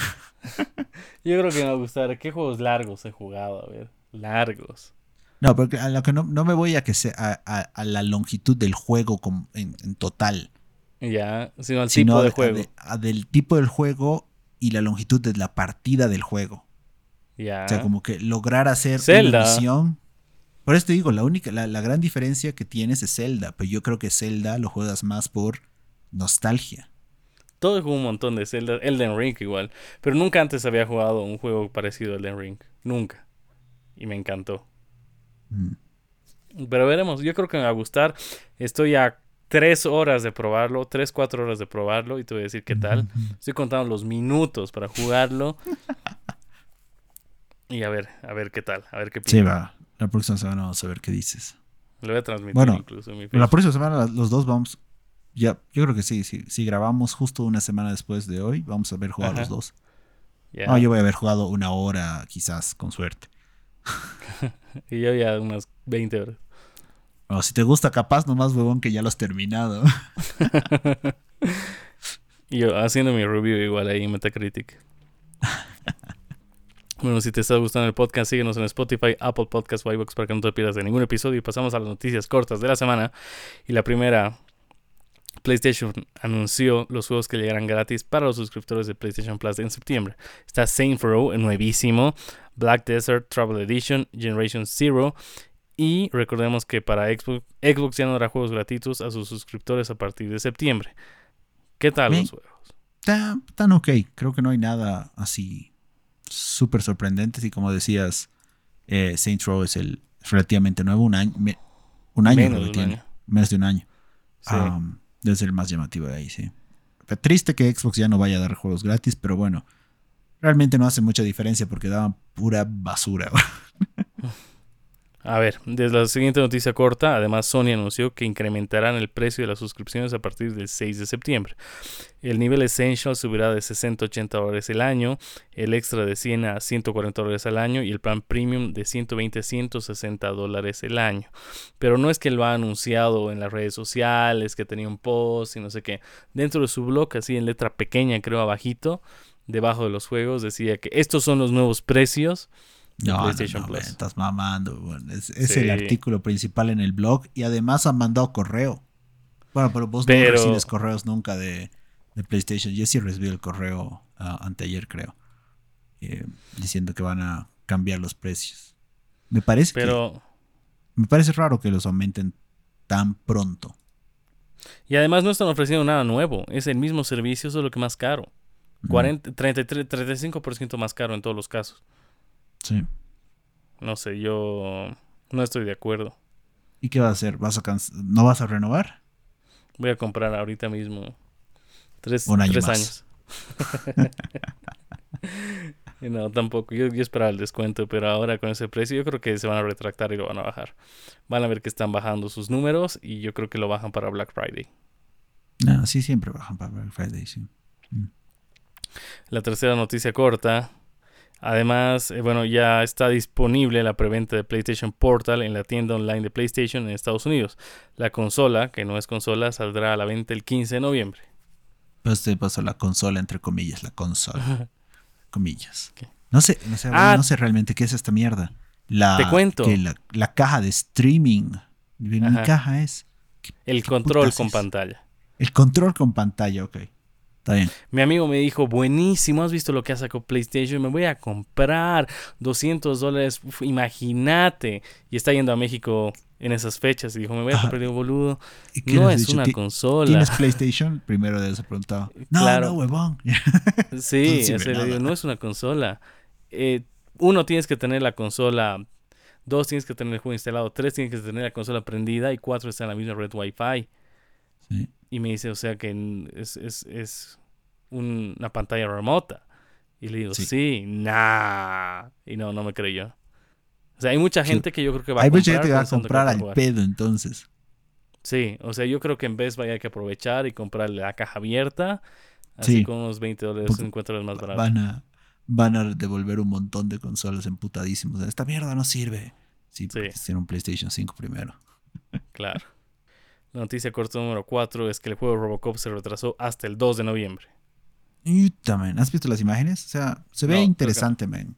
Yo creo que me va a gustar. ¿Qué juegos largos he jugado? A ver. Largos. No, porque a lo que no, no me voy a que sea a, a- a la longitud del juego en, en total, Ya. Sino al sino tipo de a- juego. a del tipo del juego y la longitud de la partida del juego. Ya. O sea, como que lograr hacer Zelda. una misión. Por eso te digo, la única, la, la gran diferencia que tienes es Zelda, pero yo creo que Zelda lo juegas más por nostalgia. Todo jugado un montón de Zelda. Elden Ring igual. Pero nunca antes había jugado un juego parecido a Elden Ring. Nunca. Y me encantó. Mm. Pero veremos. Yo creo que me va a gustar. Estoy a tres horas de probarlo. Tres, cuatro horas de probarlo. Y te voy a decir qué tal. Estoy contando los minutos para jugarlo. y a ver, a ver qué tal. A ver qué Sí, pinta. va. La próxima semana vamos a ver qué dices. Lo voy a transmitir Bueno, incluso mi La próxima semana los dos vamos. Ya, yo creo que sí, sí. Si grabamos justo una semana después de hoy, vamos a haber jugado Ajá. los dos. No, yo voy a haber jugado una hora, quizás, con suerte. Y yo ya unas 20 horas. O si te gusta, capaz, nomás, huevón, que ya lo has terminado. Y yo haciendo mi review igual ahí en Metacritic. bueno, si te está gustando el podcast, síguenos en Spotify, Apple Podcasts o iVoox para que no te pierdas de ningún episodio. Y pasamos a las noticias cortas de la semana. Y la primera PlayStation anunció los juegos que llegarán gratis para los suscriptores de PlayStation Plus en septiembre. Está Saint Row, nuevísimo, Black Desert Travel Edition, Generation Zero. Y recordemos que para Xbox, Xbox ya no dará juegos gratuitos a sus suscriptores a partir de septiembre. ¿Qué tal los juegos? Están ok. Creo que no hay nada así súper sorprendente. Y como decías, eh, Saints Row es el relativamente nuevo, un año, un año menos, de un año. menos de un año. debe ser el más llamativo de ahí, sí. Triste que Xbox ya no vaya a dar juegos gratis, pero bueno, realmente no hace mucha diferencia porque daban pura basura. A ver, desde la siguiente noticia corta, además Sony anunció que incrementarán el precio de las suscripciones a partir del 6 de septiembre. El nivel Essential subirá de 60 a 80 dólares el año, el extra de 100 a 140 dólares al año y el plan premium de 120 a 160 dólares el año. Pero no es que lo ha anunciado en las redes sociales, que tenía un post y no sé qué. Dentro de su blog, así en letra pequeña, creo abajito, debajo de los juegos, decía que estos son los nuevos precios no, no, estás mamando. es, el artículo principal en el blog y además han mandado correo. Bueno, pero vos no recibes correos nunca de, PlayStation. Yo sí recibí el correo uh, anteayer, creo, eh, diciendo que van a cambiar los precios. Me parece pero... me parece raro que los aumenten tan pronto. Y además no están ofreciendo nada nuevo. Es el mismo servicio, solo que más caro. 40, 33, 35% más caro en todos los casos. Sí. No sé, yo no estoy de acuerdo. ¿Y qué vas a hacer? ¿Vas a ¿No vas a renovar? Voy a comprar ahorita mismo tres, años. no, tampoco. Yo, yo, esperaba el descuento, pero ahora con ese precio yo creo que se van a retractar y lo van a bajar. Van a ver que están bajando sus números y yo creo que lo bajan para Black Friday. No, sí, siempre bajan para Black Friday, sí. Mm. La tercera noticia corta Además, eh, bueno, ya está disponible la preventa de PlayStation Portal en la tienda online de PlayStation en Estados Unidos. La consola, que no es consola, saldrá a la venta el 15 de noviembre. Pues te pasó la consola, entre comillas, la consola. comillas. No sé, ah. no sé, realmente qué es esta mierda. La, te cuento. la, caja de streaming. Mi caja es. El control con pantalla. El control con pantalla, ok. Mi amigo me dijo, buenísimo, ¿has visto lo que ha sacado PlayStation? Me voy a comprar 200 dólares, imagínate. Y está yendo a México en esas fechas y dijo, me voy a comprar un boludo. No es una consola. ¿Tienes PlayStation? Primero de eso preguntado. No, no, huevón. sí, no es una consola. Eh, uno, tienes que tener la consola. Dos, tienes que tener el juego instalado. Tres, tienes que tener la consola prendida. Y cuatro, está en la misma red Wi-Fi. Sí. Y me dice, o sea que es, es, es una pantalla remota. Y le digo, sí, nah. Y no, no me creyó. O sea, hay mucha gente que yo creo que va a comprar. Hay mucha gente que va a comprar al pedo entonces. Sí, o sea, yo creo que en vez vaya que aprovechar y comprar la caja abierta, así con unos 20 dólares, 50 dólares más barato. Van a, van a devolver un montón de consolas emputadísimos. Esta mierda no sirve. Sí, sí. tiene un PlayStation 5 primero. Claro. La noticia corta número 4 es que el juego Robocop se retrasó hasta el 2 de noviembre. también, ¿has visto las imágenes? O sea, se ve interesante, man.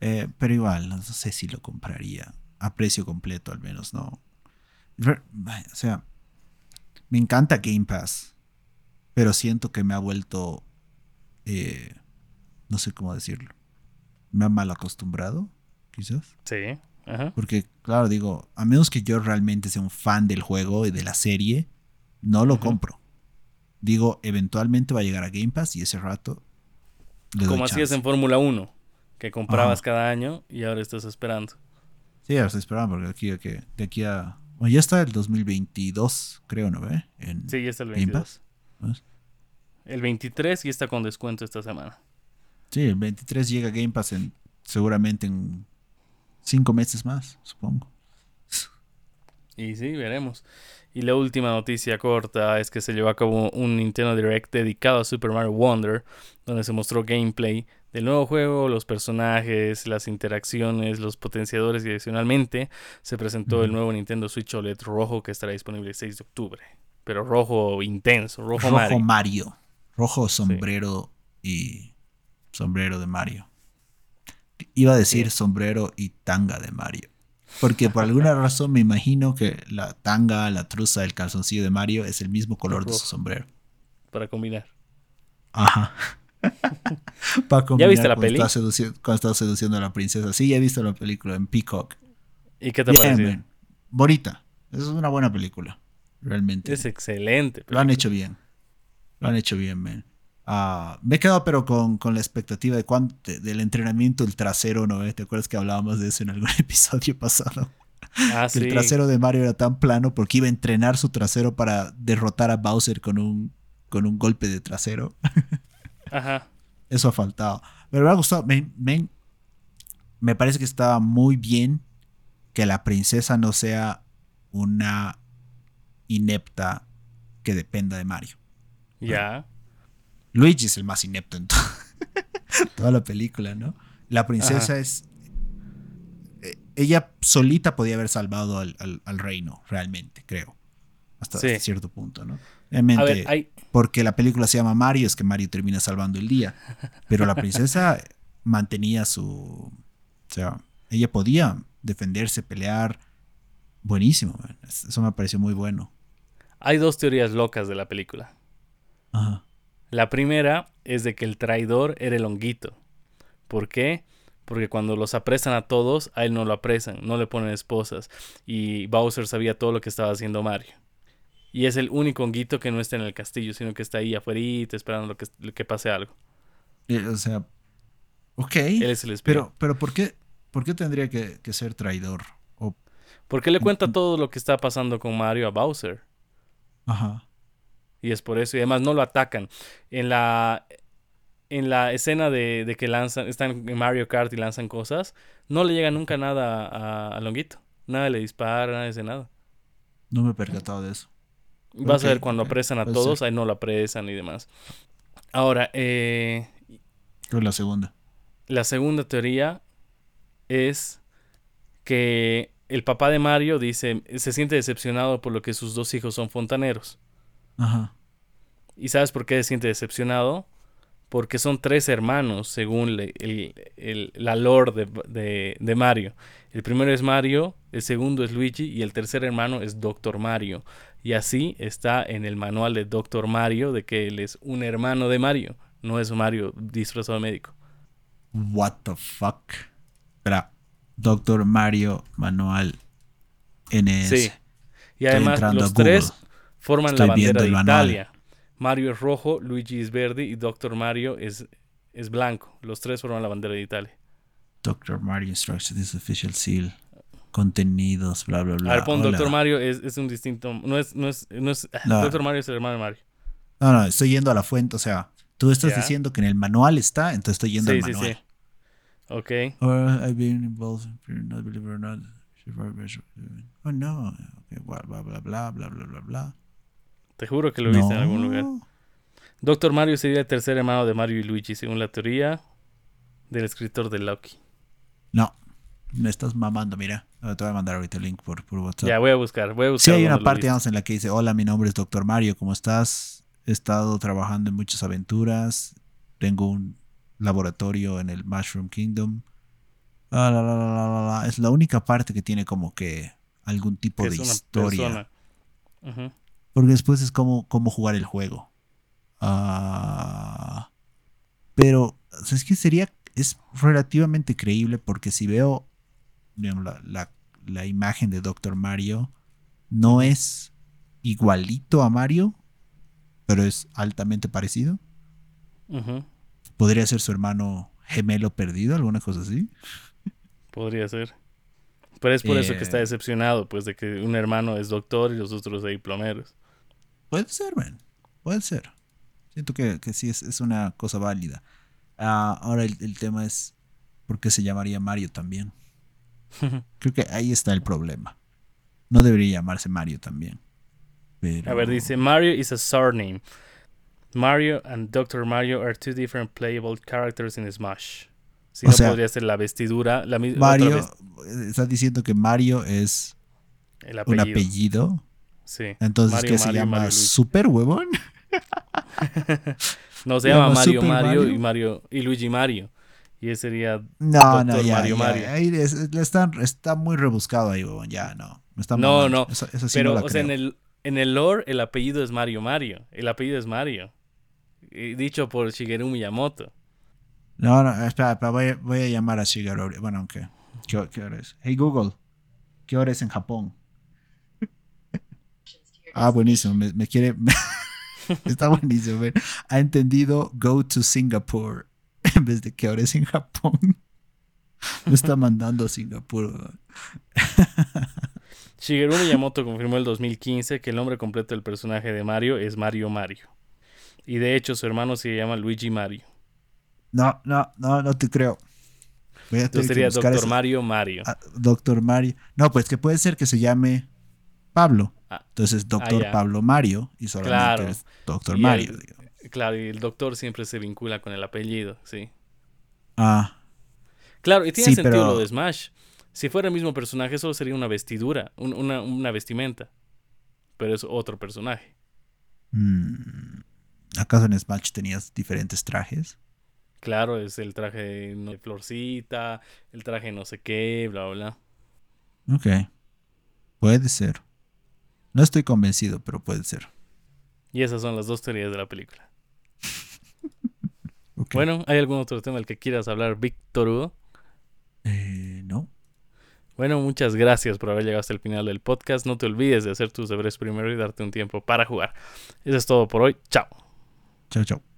Eh, pero igual, no sé si lo compraría. A precio completo, al menos, ¿no? O sea, me encanta Game Pass. Pero siento que me ha vuelto. Eh, no sé cómo decirlo. Me ha mal acostumbrado, quizás. Sí. Porque, claro, digo, a menos que yo realmente sea un fan del juego y de la serie, no lo compro. Digo, eventualmente va a llegar a Game Pass y ese rato. Como hacías en Fórmula 1, que comprabas cada año y ahora estás esperando. Sí, ahora estoy esperando porque aquí, que, de aquí a. Bueno, ya está el 2022, creo, ¿no ve? sí, ya está el 22. El 23 y está con descuento esta semana. Sí, el 23 llega Game Pass en, seguramente en cinco meses más, supongo. Y sí, veremos. Y la última noticia corta es que se llevó a cabo un Nintendo Direct dedicado a Super Mario Wonder, donde se mostró gameplay del nuevo juego, los personajes, las interacciones, los potenciadores y adicionalmente se presentó el nuevo Nintendo Switch OLED rojo que estará disponible el 6 de octubre. Pero rojo intenso, rojo, rojo Mario. Rojo sombrero y sombrero de Mario. Iba a decir sombrero y tanga de Mario. Porque por alguna razón me imagino que la tanga, la truza, el calzoncillo de Mario es el mismo color de su sombrero. Para combinar. Ajá. Para combinar ¿Ya viste la peli? cuando estaba seduciendo a la princesa. Sí, ya he visto la película en Peacock. ¿Y qué te parece? Bonita. Es una buena película. Realmente. Es excelente. Lo han hecho bien. Lo han hecho bien, man. Ah, me he quedado pero con, la expectativa de cuánto, del entrenamiento el trasero, ¿no? ¿Te acuerdas que hablábamos de eso en algún episodio pasado? Ah, El trasero de Mario era tan plano porque iba a entrenar su trasero para derrotar a Bowser con un, con un golpe de trasero. Ajá. Eso ha faltado. Pero me ha gustado. Me, me parece que estaba muy bien que la princesa no sea una inepta que dependa de Mario. Ya. Luigi es el más inepto en toda la película, ¿no? La princesa es. Eh, ella solita podía haber salvado al, reino, realmente, creo. Hasta cierto punto, ¿no? Obviamente, porque la película se llama Mario, es que Mario termina salvando el día. Pero la princesa mantenía su. O sea, ella podía defenderse, pelear. Buenísimo, eso me pareció muy bueno. Hay dos teorías locas de la película. Ajá. La primera es de que el traidor era el honguito. ¿Por qué? Porque cuando los apresan a todos, a él no lo apresan, no le ponen esposas. Y Bowser sabía todo lo que estaba haciendo Mario. Y es el único honguito que no está en el castillo, sino que está ahí afuera esperando lo que, que pase algo. Eh, o sea, ok. Él es el pero, pero ¿por qué, por qué tendría que, ser traidor? O... Porque le cuenta todo lo que está pasando con Mario a Bowser. Ajá. Y es por eso. Y además no lo atacan. En la, en la escena de, que lanzan, están en Mario Kart y lanzan cosas, no le llega nunca nada a, Longuito. Nada le dispara, nada de nada. No me he percatado de eso. Vas a ver cuando apresan a todos, ahí no lo apresan y demás. Ahora, eh, ¿Qué es la segunda? La segunda teoría es que el papá de Mario dice, se siente decepcionado por lo que sus dos hijos son fontaneros. Ajá. ¿Y sabes por qué se siente decepcionado? Porque son tres hermanos, según la lore de, Mario. El primero es Mario, el segundo es Luigi y el tercer hermano es Doctor Mario. Y así está en el manual de Doctor Mario de que él es un hermano de Mario, no es Mario disfrazado de médico. What the fuck? Espera, Doctor Mario Manual NS. Sí. Y además los tres forman la bandera de Italia. Mario es rojo, Luigi es verde y Doctor Mario es, es blanco. Los tres forman la bandera de Italia. Doctor Mario Instructions Official Seal. Contenidos, bla, bla, bla. A ver, pon Doctor Mario es, un distinto. No es, no es, no es Doctor Mario es el hermano de Mario. No, no, estoy yendo a la fuente. O sea, tú estás diciendo que en el manual está, entonces estoy yendo al manual. Sí, sí. Ok. I've been involved in not believe or not. Oh no. Okay, bla, bla, bla, bla, bla, bla, bla. Te juro que lo viste en algún lugar. Doctor Mario sería el tercer hermano de Mario y Luigi, según la teoría del escritor de Loki. No, me estás mamando, mira. Te voy a mandar ahorita el link por, WhatsApp. Ya, voy a buscar, voy a buscar. Sí, hay una parte en la que dice, hola, mi nombre es Doctor Mario, ¿cómo estás? He estado trabajando en muchas aventuras. Tengo un laboratorio en el Mushroom Kingdom. Ah, es la única parte que tiene como que algún tipo de historia. Porque después es como, como jugar el juego. Ah, pero, es que sería, es relativamente creíble porque si veo la, imagen de Doctor Mario, no es igualito a Mario, pero es altamente parecido. Podría ser su hermano gemelo perdido, alguna cosa así. Podría ser. Pero es por eso que está eh. decepcionado, pues, de que un hermano es doctor y los otros de diplomeros. Puede ser, man. Puede ser. Siento que, sí es, una cosa válida. Ah, ahora el, tema es por qué se llamaría Mario también. Creo que ahí está el problema. No debería llamarse Mario también. A ver, dice Mario is a surname. Mario and Dr. Mario are two different playable characters in Smash. Si no podría ser la vestidura, la misma. Mario, está diciendo que Mario es un apellido entonces, ¿qué se llama? ¿Super huevón? no, se llama Mario Mario, y Mario y Luigi Mario. Y ese sería No, Doctor no, ya, Mario ya, Mario. ahí es- está, está muy rebuscado ahí, huevón, ya, no. Está No, no, Eso, eso sí Pero, no o sea, en el, en el lore, el apellido es Mario Mario. El apellido es Mario. Dicho por Shigeru Miyamoto. No, no, espera, espera, voy, a- voy a llamar a Shigeru. Bueno, aunque. ¿qué, qué hora es? Hey Google, ¿qué hora es en Japón? Ah, buenísimo, me, me quiere. está buenísimo. ver. Ha entendido go to Singapore en vez de qué hora es en Japón. Me está mandando a Singapur. Shigeru Miyamoto confirmó el 2015 que el nombre completo del personaje de Mario es Mario Mario. Y de hecho, su hermano se llama Luigi Mario. No, no, no, no te creo. Voy a Entonces tener que sería Doctor. Mario Mario. Ah, Doctor Mario. No, pues que puede ser que se llame Pablo. Ah. Entonces, Doctor ya. Pablo Mario y solamente Claro. es Doctor Y Mario. el- digamos. Claro, y el doctor siempre se vincula con el apellido, sí. Ah, Claro, y tiene Sí, sentido pero- lo de Smash. Si fuera el mismo personaje, solo sería una vestidura, un- una, una vestimenta. Pero es otro personaje. mm, ¿acaso en Smash tenías diferentes trajes? Claro, es el traje de florcita, el traje no sé qué, bla, bla, bla. Ok. Puede ser. No estoy convencido, pero puede ser. Y esas son las dos teorías de la película. Bueno, ¿hay algún otro tema del que quieras hablar, Víctor Hugo? Eh, no. Bueno, muchas gracias por haber llegado hasta el final del podcast. No te olvides de hacer tus deberes primero y darte un tiempo para jugar. Eso es todo por hoy. Chao. Chao, chao.